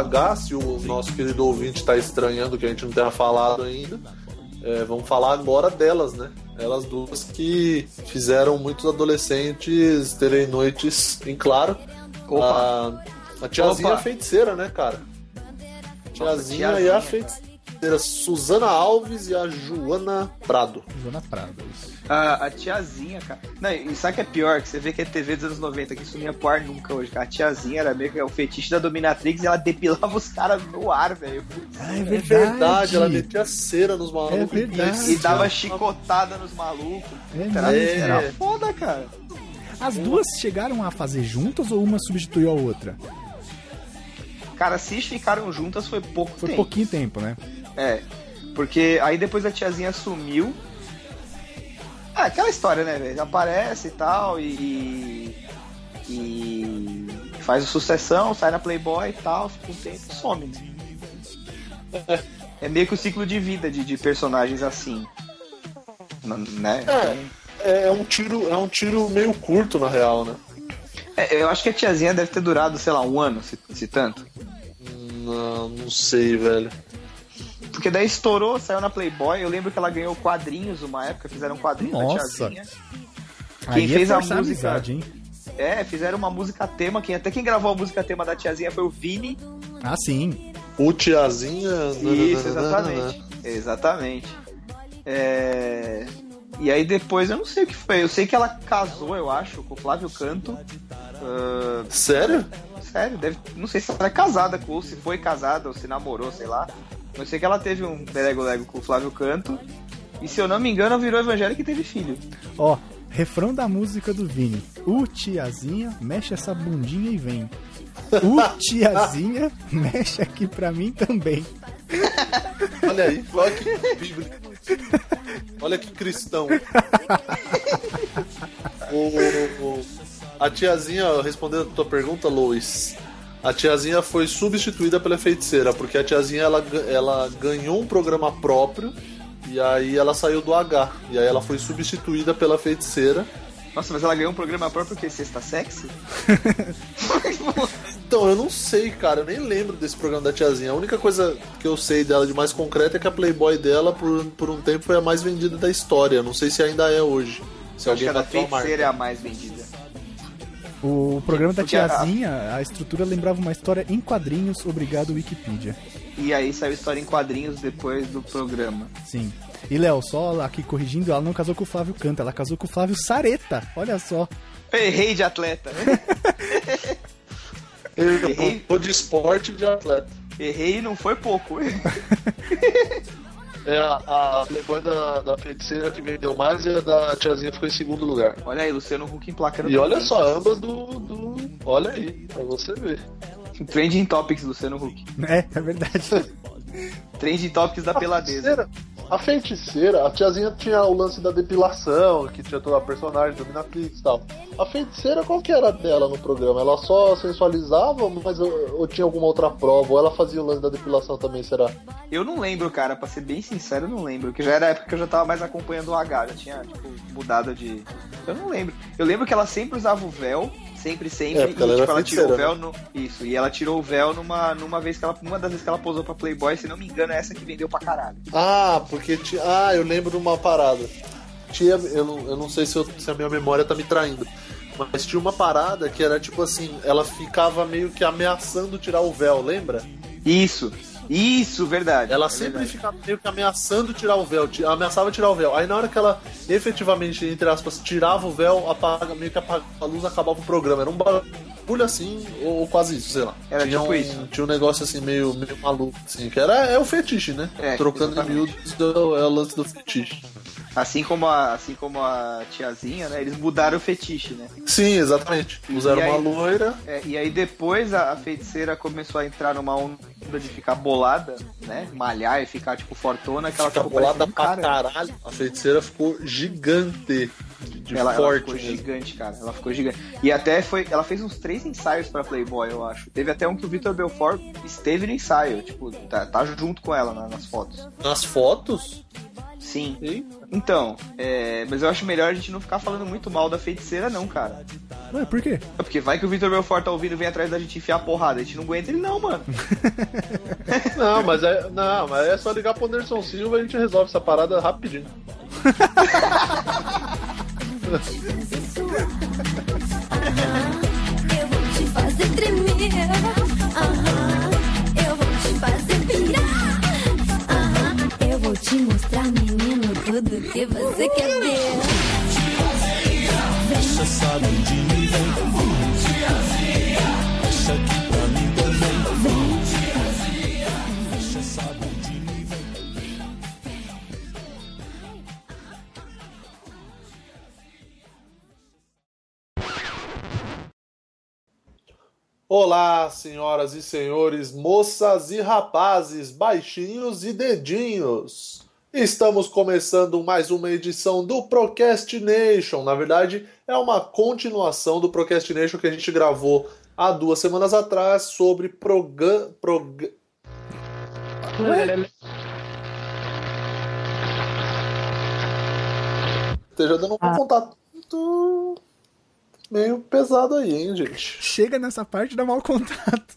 H, se o nosso querido ouvinte tá estranhando que a gente não tenha falado ainda, é, vamos falar agora delas, né? Elas duas que fizeram muitos adolescentes terem noites em claro. Opa. A, a tiazinha Opa. feiticeira, né, cara? Tiazinha, tiazinha, e a cara. Feiticeira Suzana Alves e a Joana Prado. Joana Prado, isso. a, a tiazinha, cara. Não, e sabe o que é pior? Que você vê que é TV dos anos 90, que isso não ia pro ar nunca hoje. cara. A tiazinha era meio que o fetiche da Dominatrix e ela depilava os caras no ar, velho. Ah, é É verdade. verdade, ela metia cera nos malucos. É verdade. E dava chicotada nos malucos. É Era, mesmo. era foda, cara. As duas chegaram a fazer juntas ou uma substituiu a outra? Cara, se ficaram juntas foi pouco Foi tempo. pouquinho tempo, né? É. Porque aí depois a tiazinha sumiu. Ah, aquela história, né, velho? Aparece e tal, e. E. Faz o sucessão, sai na Playboy e tal, fica um tempo e some. né? É meio que o ciclo de vida de, de personagens assim. Né? É, é um tiro, é um tiro meio curto na real, né? É, eu acho que a tiazinha deve ter durado, sei lá, um ano, se, se tanto. Não, não sei, velho. Porque daí estourou, saiu na Playboy. Eu lembro que ela ganhou quadrinhos uma época, fizeram quadrinhos da Nossa. tiazinha. Aí fez é a música- amizade, hein? É, fizeram uma música tema, quem, até quem gravou a música tema da tiazinha foi o Vini. Ah, sim. O tiazinha. Isso, exatamente. Exatamente. É, E aí depois eu não sei o que foi. Eu sei que ela casou, eu acho, com o Flávio Canto. Ah, Sério? sério, deve... não sei se ela é casada com ou se foi casada ou se namorou, sei lá. Eu sei que ela teve um lego lego com o Flávio Canto. E se eu não me engano, virou evangélico e teve filho. Ó, Refrão da música do Vini. O tiazinha, mexe essa bundinha e vem. O tiazinha, mexe aqui pra mim também. Olha aí, olha que bíblico. Olha que cristão. O- o- a tiazinha, respondendo a tua pergunta, Lois, a tiazinha foi substituída pela feiticeira, porque a tiazinha ela, ela ganhou um programa próprio e aí ela saiu do H. E aí ela foi substituída pela feiticeira. Nossa, mas ela ganhou um programa próprio que Sexta Sexy? Então, eu não sei, cara, eu nem lembro desse programa da tiazinha. A única coisa que eu sei dela de mais concreto é que a Playboy dela, por, por um tempo, foi a mais vendida da história. Não sei se ainda é hoje. Se Acho que alguém a da bateu a marca. feiticeira é a mais vendida. O programa da Porque tiazinha, a estrutura lembrava uma história em quadrinhos, obrigado Wikipedia. E aí saiu história em quadrinhos depois do programa. Sim. E Léo, só aqui corrigindo, ela não casou com o Flávio Canta, ela casou com o Flávio Sareta. Olha só. Eu errei de atleta. Eu tô de esporte e de atleta. errei e não foi pouco. É a, a Playboy da, da feiticeira que vendeu mais e a da tiazinha ficou em segundo lugar. Olha aí, Luciano Huck emplacando. E olha só, ambas do, do. Olha aí, pra você ver. Trending Topics, Luciano Huck. É, é verdade. Trending Topics da peladeza. feiticeira, a feiticeira, a tiazinha tinha o lance da depilação, que tinha toda a personagem do Minatrix e tal. A feiticeira, qual que era dela no programa? Ela só sensualizava, mas ou, ou tinha alguma outra prova? Ou ela fazia o lance da depilação também, será? Eu não lembro, cara, pra ser bem sincero, eu não lembro. Que já era a época que eu já tava mais acompanhando o H, já tinha, tipo, mudado de. Eu não lembro. Eu lembro que ela sempre usava o véu, sempre, sempre. É, e ela tipo, ela tirou o feiticeira, véu no. Isso, e ela tirou o véu numa, numa vez que ela. Uma das vezes que ela posou pra Playboy, se não me engano, é essa que vendeu pra caralho. Ah, porque tinha. Ah, eu lembro de uma parada. Tinha. Eu não, eu não sei se, eu- se a minha memória tá me traindo. Mas tinha uma parada que era tipo assim, ela ficava meio que ameaçando tirar o véu, lembra? Isso, isso, verdade. Ela é sempre verdade. ficava meio que ameaçando tirar o véu, ameaçava tirar o véu. Aí na hora que ela efetivamente, entre aspas, tirava o véu, apaga, meio que apaga a luz acabava o programa. Era um bagulho assim, ou, ou quase isso, sei lá. Era tinha tipo um, isso. Tinha um negócio assim meio, meio maluco, assim, que era é o fetiche, né? É, Trocando em miúdos é o é o lance do fetiche. Assim como a, assim como a tiazinha, né? Eles mudaram o fetiche, né? Sim, exatamente. Usaram aí- uma loira. É, e aí depois a, a feiticeira começou a entrar numa onda de ficar bolada, né? Malhar e ficar, tipo, fortona, que ela Fica ficou bolada parecendo um pra cara. caralho. A feiticeira ficou gigante. De, de Ela, ela ficou mesmo. gigante, cara. Ela ficou gigante. E até foi. Ela fez uns três ensaios pra Playboy, eu acho. Teve até um que o Victor Belfort esteve no ensaio. Tipo, tá, tá junto com ela na- nas fotos. Nas fotos? Sim. Então, é, mas eu acho melhor a gente não ficar falando muito mal da feiticeira, não, cara. Ué, por quê? É porque vai que o Victor Belfort tá ouvindo vem atrás da gente enfiar a porrada. A gente não aguenta ele, não, mano. Não, mas é, não, mas é só ligar pro Anderson Silva e a gente resolve essa parada rapidinho. Eu vou te fazer tremer. Aham. Eu vou te fazer vou te mostrar, menino, tudo que você quer ver. Você sabe de mim, vem. Deixa Olá, senhoras e senhores, moças e rapazes, baixinhos e dedinhos. Estamos começando mais uma edição do Procrastination. Na verdade, é uma continuação do Procrastination que a gente gravou há duas semanas atrás sobre proga... prog... Esteja dando um Ah. contato meio pesado aí, hein, gente? Chega nessa parte dá mau contato.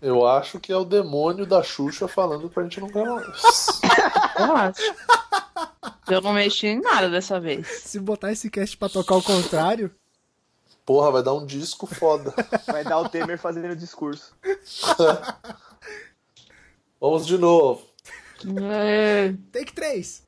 Eu acho que é o demônio da Xuxa falando pra gente não gravar mais. Eu acho. Eu não mexi em nada dessa vez. Se botar esse cast pra tocar ao contrário, Porra, vai dar um disco foda. Vai dar o Temer fazendo discurso. Vamos de novo. É, take 3.